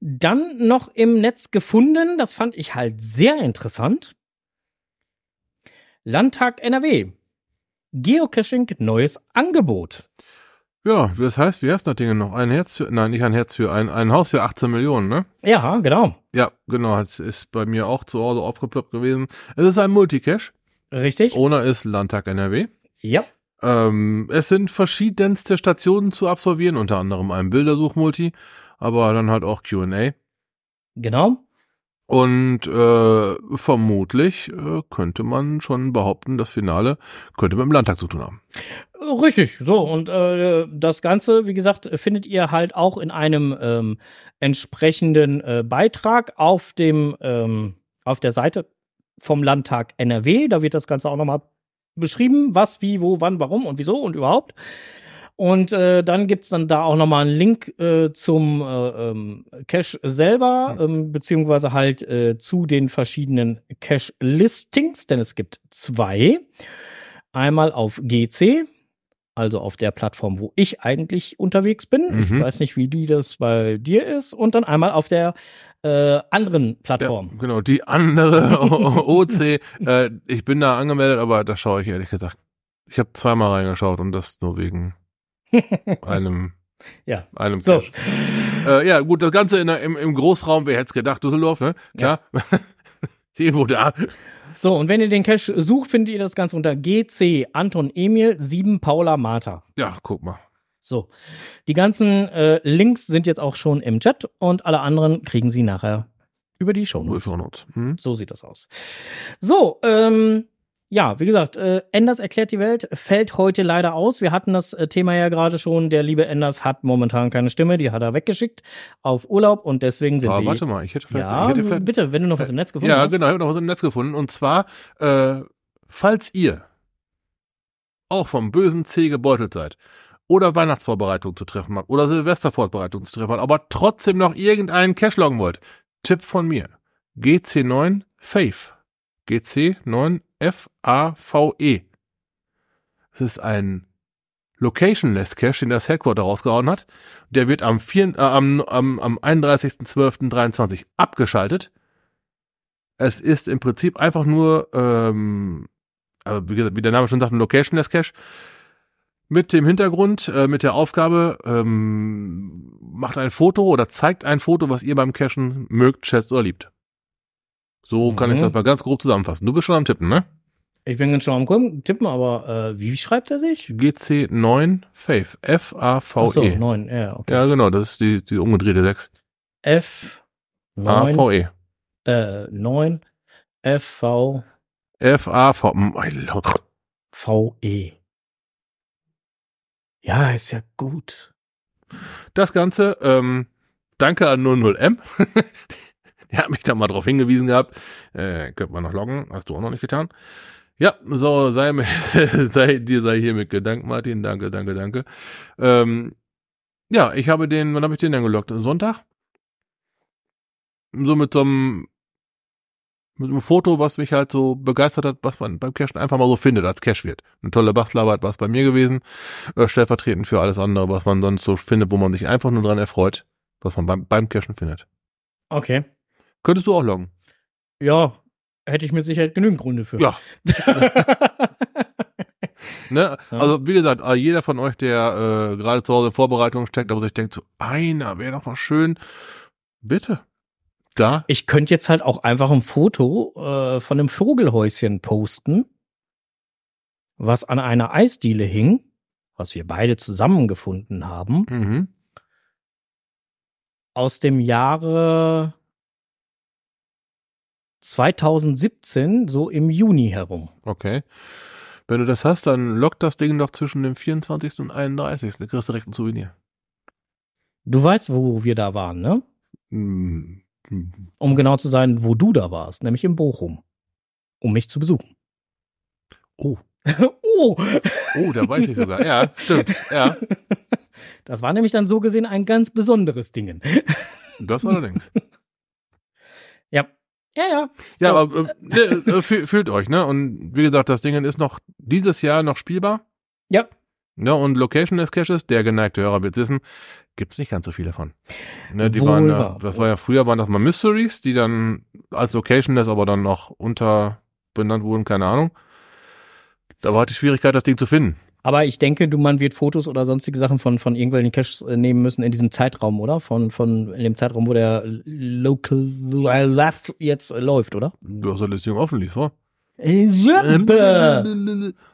Dann noch im Netz gefunden, das fand ich halt sehr interessant. Landtag NRW. Geocaching neues Angebot. Ja, das heißt, wie heißt das Ding noch? Ein Herz für, nein, nicht ein Herz für, ein, ein Haus für 18 Millionen, ne? Ja, genau. Ja, genau, es ist bei mir auch zu Hause aufgeploppt gewesen. Es ist ein Multicache. Richtig? Owner ist Landtag NRW. Ja. Ähm, es sind verschiedenste Stationen zu absolvieren, unter anderem ein Bildersuchmulti, aber dann halt auch Q&A. Genau. Und äh, vermutlich äh, könnte man schon behaupten, das Finale könnte mit dem Landtag zu tun haben. Richtig, so. Und äh, das Ganze, wie gesagt, findet ihr halt auch in einem ähm, entsprechenden äh, Beitrag auf dem ähm, auf der Seite vom Landtag NRW. Da wird das Ganze auch nochmal beschrieben, was, wie, wo, wann, warum und wieso und überhaupt. Und äh, dann gibt's dann da auch nochmal einen Link äh, zum äh, ähm, Cache selber, ähm, beziehungsweise halt äh, zu den verschiedenen Cache-Listings, denn es gibt zwei. Einmal auf GC, also auf der Plattform, wo ich eigentlich unterwegs bin. Ich Mhm. weiß nicht, wie die das bei dir ist. Und dann einmal auf der äh, anderen Plattform. Ja, genau, die andere OC. Äh, ich bin da angemeldet, aber da schaue ich ehrlich gesagt. Ich habe zweimal reingeschaut und das nur wegen einem, Ja. einem So. Äh, ja, gut, das Ganze in im, im Großraum, wer hätte es gedacht, Düsseldorf, ne? Klar. Irgendwo da. So, und wenn ihr den Cache sucht, findet ihr das Ganze unter GC Anton Emil 7 Paula Martha. Ja, guck mal. So, die ganzen äh, Links sind jetzt auch schon im Chat und alle anderen kriegen sie nachher über die Show Wo ist Not? Hm? So sieht das aus. So, ähm, ja, wie gesagt, äh, Enders erklärt die Welt fällt heute leider aus. Wir hatten das äh, Thema ja gerade schon. Der liebe Enders hat momentan keine Stimme, die hat er weggeschickt auf Urlaub und deswegen sind Aber wir. warte mal, ich hätte vielleicht, ja, ich hätte vielleicht bitte, wenn du noch was im Netz gefunden Ja, hast. genau, ich habe noch was im Netz gefunden. Und zwar, äh, falls ihr auch vom bösen C gebeutelt seid oder Weihnachtsvorbereitung zu treffen habt oder Silvestervorbereitung zu treffen habt, aber trotzdem noch irgendeinen Cache loggen wollt, Tipp von mir. GC9 Faith. GC9 F-A-V-E. Es ist ein Locationless Cache, den das Headquarter rausgehauen hat. Der wird am, äh, am, am, am 31.12.23 abgeschaltet. Es ist im Prinzip einfach nur, ähm, äh, wie, gesagt, wie der Name schon sagt, ein Locationless Cache. Mit dem Hintergrund, äh, mit der Aufgabe, ähm, macht ein Foto oder zeigt ein Foto, was ihr beim Cachen mögt, schätzt oder liebt. So kann Mhm. ich das mal ganz grob zusammenfassen. Du bist schon am Tippen, ne? Ich bin ganz schon am tippen, aber äh, wie schreibt er sich? GC9 Faith. F-A-V-E. Achso, 9, ja, okay. Ja, genau, das ist die, die umgedrehte 6. F 9, A-V-E. äh, 9 F V F-A-V. Mein Gott. V E. Ja, ist ja gut. Das Ganze, ähm, danke an 00M. Der hat mich da mal drauf hingewiesen gehabt. Äh, könnte man noch loggen. Hast du auch noch nicht getan. Ja, so, sei, sei dir sei hiermit gedankt, Martin. Danke, danke, danke. Ähm, ja, ich habe den, wann habe ich den denn gelockt? Sonntag? So mit so einem, mit einem Foto, was mich halt so begeistert hat, was man beim Cashen einfach mal so findet als Cash wird. Eine tolle Bastelarbeit war es bei mir gewesen, äh, stellvertretend für alles andere, was man sonst so findet, wo man sich einfach nur dran erfreut, was man beim, beim Cashen findet. Okay. Könntest du auch loggen? Ja, hätte ich mit Sicherheit genügend Gründe für. Ja. Ne? Ja. Also wie gesagt, äh, jeder von euch, der äh, gerade zu Hause in Vorbereitung steckt, aber sich denkt, so einer wäre doch mal schön, bitte. Da, Ich könnte jetzt halt auch einfach ein Foto äh, von einem Vogelhäuschen posten, was an einer Eisdiele hing, was wir beide zusammengefunden haben, mhm. aus dem Jahre 2017, so im Juni herum. okay. Wenn du das hast, dann lockt das Ding doch zwischen dem 24. und 31. Da kriegst du direkt ein Souvenir. Du weißt, wo wir da waren, ne? Mm. Um genau zu sein, wo du da warst, nämlich in Bochum, um mich zu besuchen. Oh, oh, oh, da weiß ich sogar. Ja, stimmt. Ja, das war nämlich dann so gesehen ein ganz besonderes Ding. das allerdings. Ja, ja, ja. Ja, So, aber äh, äh, fühl- fühlt euch, ne? Und wie gesagt, das Ding ist noch dieses Jahr noch spielbar. Ja. Ja, und Locationless Caches, der geneigte Hörer wird wissen, gibt's nicht ganz so viele von. Ne, die Wohl waren ja, wahr. das war ja früher waren das mal Mysteries, die dann als Locationless aber dann noch unter benannt wurden, keine Ahnung. Da war halt die Schwierigkeit, das Ding zu finden. Aber ich denke, du, man wird Fotos oder sonstige Sachen von, von irgendwelchen Caches äh, nehmen müssen in diesem Zeitraum, oder? Von, von, in dem Zeitraum, wo der Local Last jetzt äh, läuft, oder? Du hast ja das Ding offen, lies vor.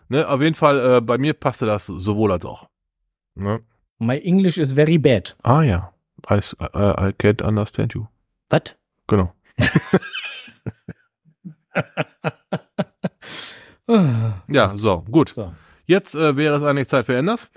Ne, auf jeden Fall, äh, bei mir passte das sowohl als auch. Ne? My English is very bad. Ah ja, I, I, I can't understand you. Was? Genau. Ja, so, gut. So. Jetzt äh, wäre es eigentlich Zeit für Enders.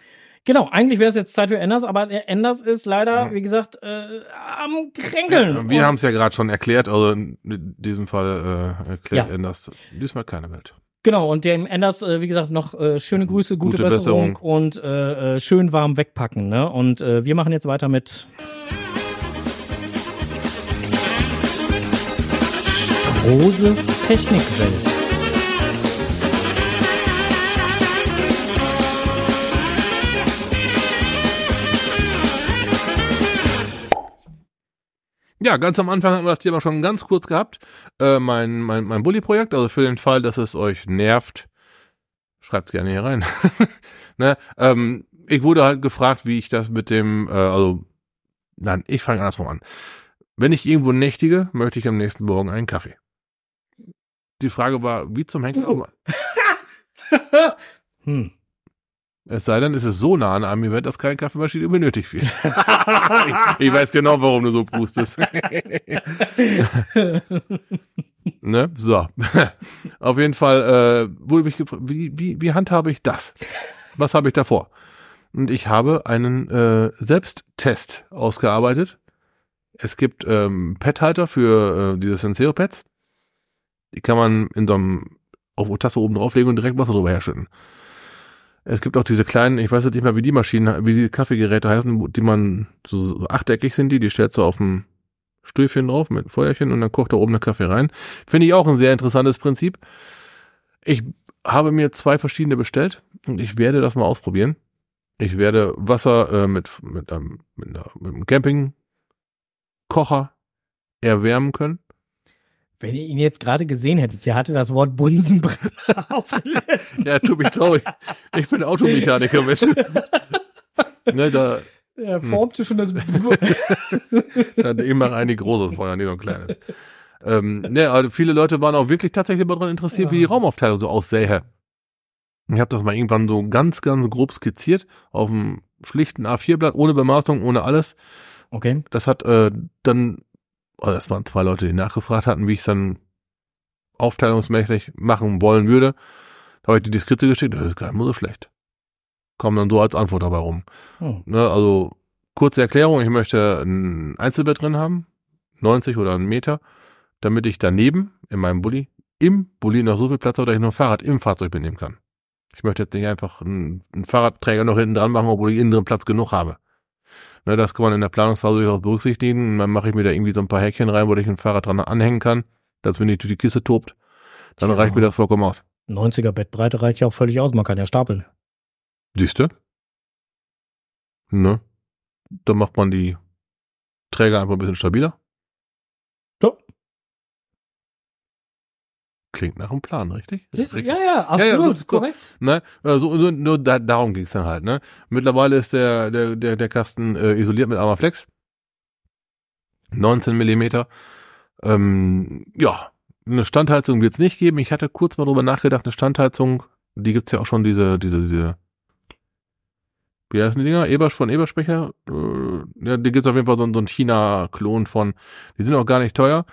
Genau, eigentlich wäre es jetzt Zeit für Enders, aber der Enders ist leider, Ja. wie gesagt, äh, am Kränkeln. Wir Und- haben es ja gerade schon erklärt, also in diesem Fall äh, erklärt Ja. Enders diesmal keine Welt. Genau, und dem Enders, äh, wie gesagt, noch äh, schöne Grüße, gute, Gute Besserung, Besserung. und äh, äh, schön warm wegpacken. Ne? Und äh, wir machen jetzt weiter mit Stroses Technikwelt. Ja, ganz am Anfang hatten wir das Thema schon ganz kurz gehabt. Äh, mein mein, mein Bully-Projekt, also für den Fall, dass es euch nervt, schreibt's gerne hier rein. ne? ähm, ich wurde halt gefragt, wie ich das mit dem, äh, also, nein, ich fange andersrum an. Wenn ich irgendwo nächtige, möchte ich am nächsten Morgen einen Kaffee. Die Frage war, wie zum Henker? hm. Es sei denn, es ist so nah an einem Event, dass keine Kaffeemaschine benötigt wird. ich, ich weiß genau, warum du so prustest. ne? So. Auf jeden Fall äh, wurde mich gefragt, wie, wie, wie handhabe ich das? Was habe ich davor? Und ich habe einen äh, Selbsttest ausgearbeitet. Es gibt ähm, Pad-Halter für äh, diese Senseo-Pads. Die kann man in so einem auf Tasse oben drauflegen und direkt Wasser drüber herschütten. Es gibt auch diese kleinen, ich weiß jetzt nicht mehr, wie die Maschinen, wie die Kaffeegeräte heißen, die man so, so achteckig sind, die, die stellst du auf dem Stöfchen drauf mit Feuerchen und dann kocht da oben der Kaffee rein. Finde ich auch ein sehr interessantes Prinzip. Ich habe mir zwei verschiedene bestellt und ich werde das mal ausprobieren. Ich werde Wasser äh, mit, mit, einem, mit, einer, mit einem Campingkocher erwärmen können. Wenn ihr ihn jetzt gerade gesehen hättet, der hatte das Wort Bunsenbrenner auf den Lippen. Ja, tut mich traurig. Ich bin Automechaniker, Mensch. ne, da, Er formte schon das. Ja, ich mache ein großes Feuer, nicht so ein kleines. Ähm, ne, also viele Leute waren auch wirklich tatsächlich daran interessiert, wie die Ja. Raumaufteilung so aussähe. Ich habe das mal irgendwann so ganz, ganz grob skizziert auf einem schlichten A4-Blatt, ohne Bemaßung, ohne alles. Okay. Das hat äh, dann, also das waren zwei Leute, die nachgefragt hatten, wie ich es dann aufteilungsmäßig machen wollen würde. Da habe ich die Skizze geschickt, das ist gar nicht mal so schlecht. Kam dann so als Antwort dabei rum. Hm. Ne, also kurze Erklärung, ich möchte ein Einzelbett drin haben, 90 oder einen Meter, damit ich daneben in meinem Bulli, im Bulli noch so viel Platz habe, dass ich noch ein Fahrrad im Fahrzeug mitnehmen kann. Ich möchte jetzt nicht einfach einen, einen Fahrradträger noch hinten dran machen, obwohl ich innen drin Platz genug habe. Ne, das kann man in der Planungsphase durchaus berücksichtigen. Und dann mache ich mir da irgendwie so ein paar Häkchen rein, wo ich ein Fahrrad dran anhängen kann, dass wenn nicht durch die Kiste tobt, dann Tja. reicht mir das vollkommen aus. 90er Bettbreite reicht ja auch völlig aus. Man kann ja stapeln. Siehst du? Ne? Dann macht man die Träger einfach ein bisschen stabiler. So. Klingt nach einem Plan, richtig? Siehst du? Ja, ja, ja, absolut. so- so- korrekt. Ne? Äh, So, so, nur da, darum ging's dann halt. Ne? Mittlerweile ist der, der, der, der Kasten äh, isoliert mit Armaflex. 19 Millimeter. Ähm, ja, eine Standheizung wird's nicht geben. Ich hatte kurz mal drüber nachgedacht, eine Standheizung, die gibt's ja auch schon, diese, diese, diese, wie heißen die Dinger? Ebersch von Ebersprecher? Äh, ja, die gibt's auf jeden Fall so, so einen China-Klon von, die sind auch gar nicht teuer.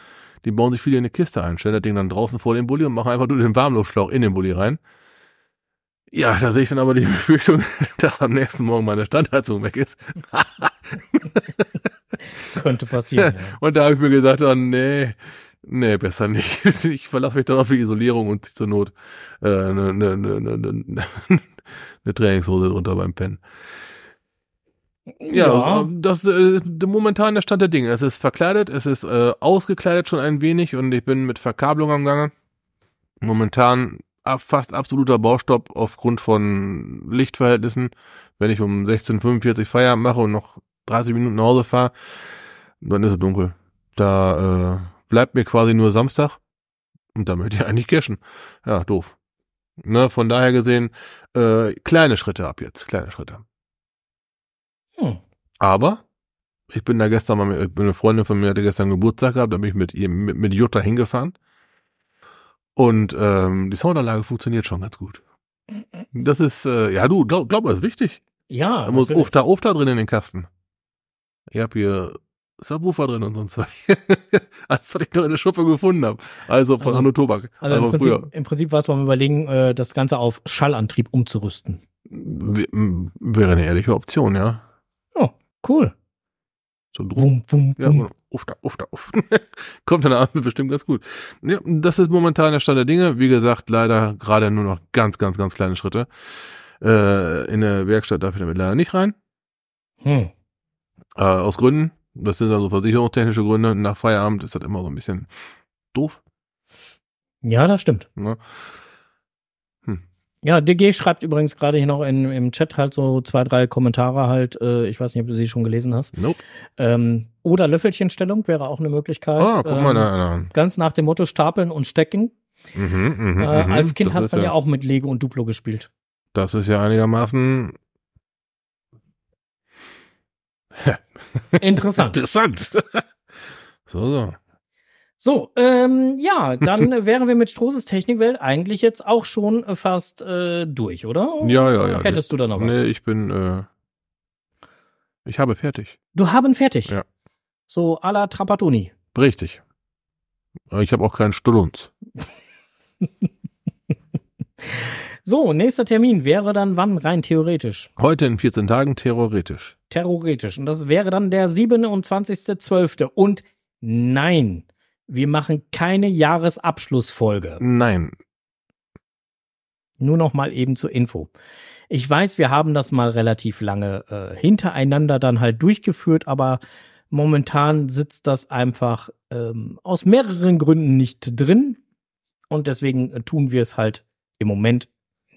Die bauen sich viele in eine Kiste ein, stellen das Ding dann draußen vor den Bulli und machen einfach nur den Warmluftschlauch in den Bulli rein. Ja, da sehe ich dann aber die Befürchtung, dass am nächsten Morgen meine Standheizung weg ist. Könnte passieren. ja. Und da habe ich mir gesagt, oh, nee, nee, besser nicht. Ich verlasse mich dann auf die Isolierung und zieh zur Not äh, eine, eine, eine, eine, eine Trainingshose drunter beim Pennen. Ja, so, das äh, momentan der Stand der Dinge. Es ist verkleidet, es ist äh, ausgekleidet schon ein wenig und ich bin mit Verkabelung am Gange. Momentan fast absoluter Baustopp aufgrund von Lichtverhältnissen. Wenn ich um 16.45 Feierabend mache und noch 30 Minuten nach Hause fahre, dann ist es dunkel. Da äh, bleibt mir quasi nur Samstag und da möchte ich eigentlich cashen. Ja, doof. Ne, von daher gesehen, äh, kleine Schritte ab jetzt, kleine Schritte. Aber ich bin da gestern mal, mit, eine Freundin von mir hatte gestern Geburtstag gehabt, da bin ich mit ihr, mit, mit Jutta hingefahren. Und ähm, die Soundanlage funktioniert schon ganz gut. Das ist, äh, ja du, glaub, glaub mal, ist wichtig. Ja, Da muss natürlich. oft da, drin in den Kasten. Ich hab hier Subwoofer drin und so ein Zeug. Als was ich noch in der Schuppe gefunden habe. Also von Also- Anno Tobak. also im Also früher. Prinzip, im Prinzip war es beim Überlegen, äh, das Ganze auf Schallantrieb umzurüsten. W- Wäre eine ehrliche Option, ja. Cool. So ein Druck. Wum, wum, Ja, wum. uff da, uff da, uff. Kommt dann abends bestimmt ganz gut. Ja, das ist momentan der Stand der Dinge. Wie gesagt, leider gerade nur noch ganz, ganz, ganz kleine Schritte. Äh, in der Werkstatt darf ich damit leider nicht rein. Hm. Äh, aus Gründen. Das sind also versicherungstechnische Gründe. Nach Feierabend ist das immer so ein bisschen doof. Ja, das stimmt. Ne? Ja, DG schreibt übrigens gerade hier noch in, im Chat halt so zwei, drei Kommentare halt. Äh, ich weiß nicht, ob du sie schon gelesen hast. Nope. Ähm, oder Löffelchenstellung wäre auch eine Möglichkeit. Ah, guck ähm, mal da. da. Ganz nach dem Motto Stapeln und Stecken. Mhm, mhm, äh, mhm. als Kind hat man ja auch mit Lego und Duplo gespielt. Das ist ja einigermaßen Interessant. interessant. so, so. So, ähm, ja, dann wären wir mit Strohses Technikwelt eigentlich jetzt auch schon äh, fast äh, durch, oder? Ja, ja, ja. Hättest du da noch was? Nee, ich bin, äh, ich habe fertig. Du haben fertig. Ja. So à la Trapattoni. Richtig. Ich habe auch keinen Stulunz. So, nächster Termin wäre dann wann rein theoretisch? Heute in 14 Tagen theoretisch. Theoretisch. Und das wäre dann der 27.12. Und nein, wir machen keine Jahresabschlussfolge. Nein. Nur noch mal eben zur Info. Ich weiß, wir haben das mal relativ lange äh, hintereinander dann halt durchgeführt, aber momentan sitzt das einfach ähm, aus mehreren Gründen nicht drin. Und deswegen äh, tun wir es halt im Moment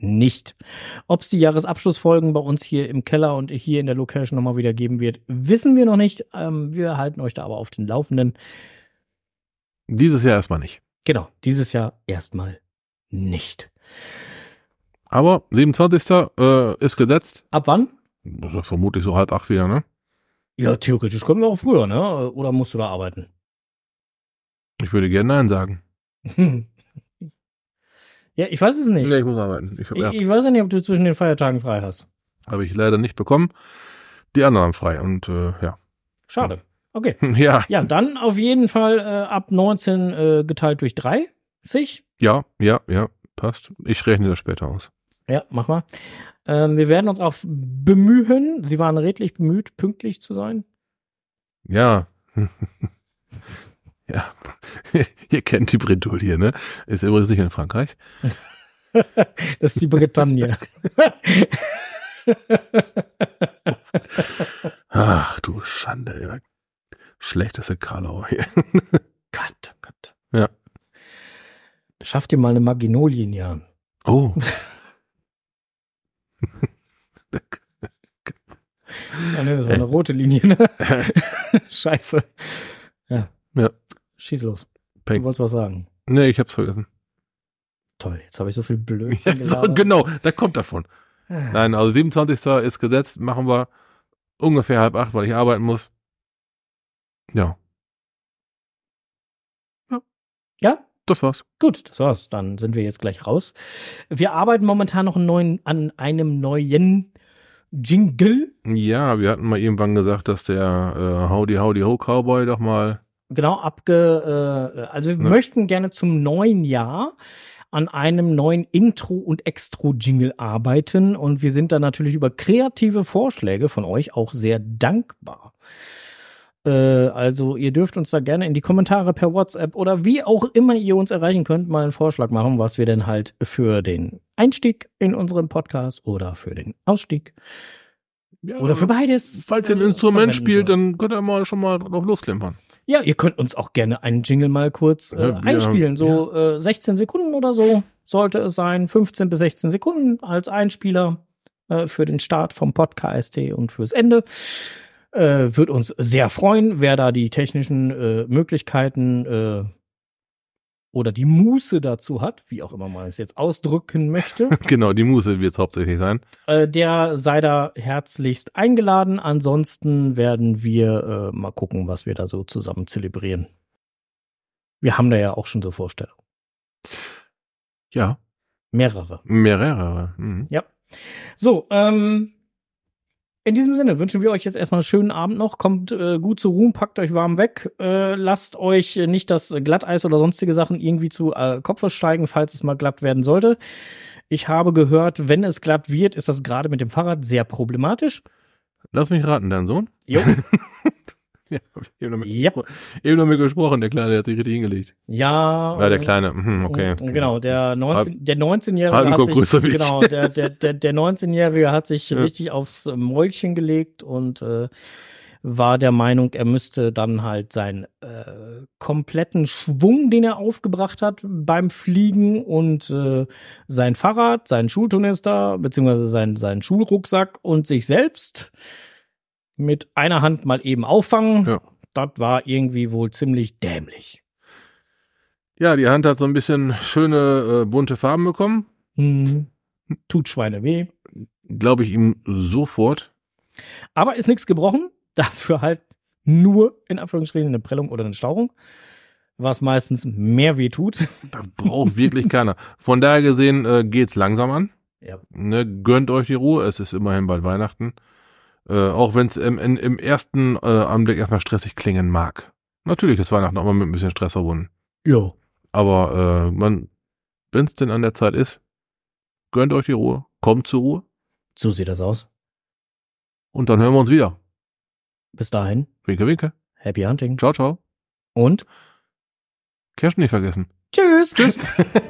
nicht. Ob es die Jahresabschlussfolgen bei uns hier im Keller und hier in der Location nochmal wieder geben wird, wissen wir noch nicht. Ähm, wir halten euch da aber auf den Laufenden. Dieses Jahr erstmal nicht. Genau, dieses Jahr erstmal nicht. Aber 27. Äh, ist gesetzt. Ab wann? Das ist vermutlich so halb acht wieder, ne? Ja, theoretisch können wir auch früher, ne? Oder musst du da arbeiten? Ich würde gerne Nein sagen. ja, ich weiß es nicht. Nee, ich muss arbeiten. Ich, ich, ja, ich weiß ja nicht, ob du zwischen den Feiertagen frei hast. habe ich leider nicht bekommen. Die anderen haben frei und äh, ja. Schade. Okay. Ja, Ja, dann auf jeden Fall äh, ab 19 äh, geteilt durch 3. Sich. ja, ja, ja, passt. Ich rechne das später aus. Ja, mach mal. Ähm, wir werden uns auch bemühen. Sie waren redlich bemüht, pünktlich zu sein. Ja. ja. Ihr kennt die Bredouille, ne? Ist übrigens nicht in Frankreich. Das ist die Bretagne. Ach du Schande. Schlechteste Karlauer hier. Gott, Gott. Ja. Schaff dir mal eine Magnolien, Oh. Ah, ne, das war eine rote Linie, ne? Scheiße. Ja. Ja. Schieß los. Peng. Du wolltest was sagen. nee, ich hab's vergessen. Toll, jetzt habe ich so viel Blödsinn gelabert. genau, da kommt davon. Ah. Nein, also 27. ist gesetzt, machen wir ungefähr halb acht, weil ich arbeiten muss. Ja, Ja, das war's. gut, das war's. Dann sind wir jetzt gleich raus. Wir arbeiten momentan noch neuen, an einem neuen Jingle. Ja, wir hatten mal irgendwann gesagt, dass der äh, Howdy Howdy Ho Cowboy doch mal. Genau, abge, äh, also wir Ja. möchten gerne zum neuen Jahr an einem neuen Intro- und Extro-Jingle arbeiten und wir sind da natürlich über kreative Vorschläge von euch auch sehr dankbar. Äh, also ihr dürft uns da gerne in die Kommentare per WhatsApp oder wie auch immer ihr uns erreichen könnt, mal einen Vorschlag machen, was wir denn halt für den Einstieg in unseren Podcast oder für den Ausstieg Ja, oder für beides. Falls ihr ein äh, Instrument spielt, dann könnt ihr mal schon mal drauf losklimpern. Ja, ihr könnt uns auch gerne einen Jingle mal kurz äh, Ja, einspielen. So äh, 16 Sekunden oder so sollte es sein. 15 bis 16 Sekunden als Einspieler äh, für den Start vom Podcast und fürs Ende. Äh, wird uns sehr freuen, wer da die technischen äh, Möglichkeiten äh, oder die Muße dazu hat, wie auch immer man es jetzt ausdrücken möchte. genau, die Muse wird es hauptsächlich sein. Äh, der sei da herzlichst eingeladen. Ansonsten werden wir äh, mal gucken, was wir da so zusammen zelebrieren. Wir haben da ja auch schon so Vorstellungen. Ja, Mehrere. mehrere. Mhm. So, ähm, in diesem Sinne wünschen wir euch jetzt erstmal einen schönen Abend noch. Kommt äh, gut zu Ruhm, packt euch warm weg. Äh, lasst euch nicht das Glatteis oder sonstige Sachen irgendwie zu äh, Kopf steigen, falls es mal glatt werden sollte. Ich habe gehört, wenn es glatt wird, ist das gerade mit dem Fahrrad sehr problematisch. Lass mich raten, dein Sohn? Jo. Ja, hab ich eben noch, mit, Ja. eben noch mit gesprochen, der Kleine, der hat sich richtig hingelegt. Ja. Ja, der Kleine, mhm, okay. Genau, der 19, der 19-Jährige halben hat sich, größer genau, der, der, der, der 19-Jährige hat sich Ja. richtig aufs Mäulchen gelegt und äh, war der Meinung, er müsste dann halt seinen äh, kompletten Schwung, den er aufgebracht hat beim Fliegen und äh, sein Fahrrad, seinen Schulturnister, beziehungsweise seinen, seinen Schulrucksack und sich selbst mit einer Hand mal eben auffangen. Ja. Das war irgendwie wohl ziemlich dämlich. Ja, die Hand hat so ein bisschen schöne, äh, bunte Farben bekommen. Hm. Tut Schweine weh. Glaube ich ihm sofort. Aber ist nichts gebrochen. Dafür halt nur in Anführungsstrichen eine Prellung oder eine Stauchung. Was meistens mehr weh tut. Das braucht wirklich keiner. Von daher gesehen äh, geht's langsam an. Ja. Ne, gönnt euch die Ruhe. Es ist immerhin bald Weihnachten. Äh, auch wenn es im, im ersten äh, Anblick erstmal stressig klingen mag. Natürlich ist Weihnachten auch mal mit ein bisschen Stress verbunden. Jo. Aber äh, man, wenn es denn an der Zeit ist, gönnt euch die Ruhe, kommt zur Ruhe So sieht das aus. und dann hören wir uns wieder. Bis dahin. Winke, winke. Happy Hunting. Ciao, ciao. Und Cash nicht vergessen. tschüss. Tschüss.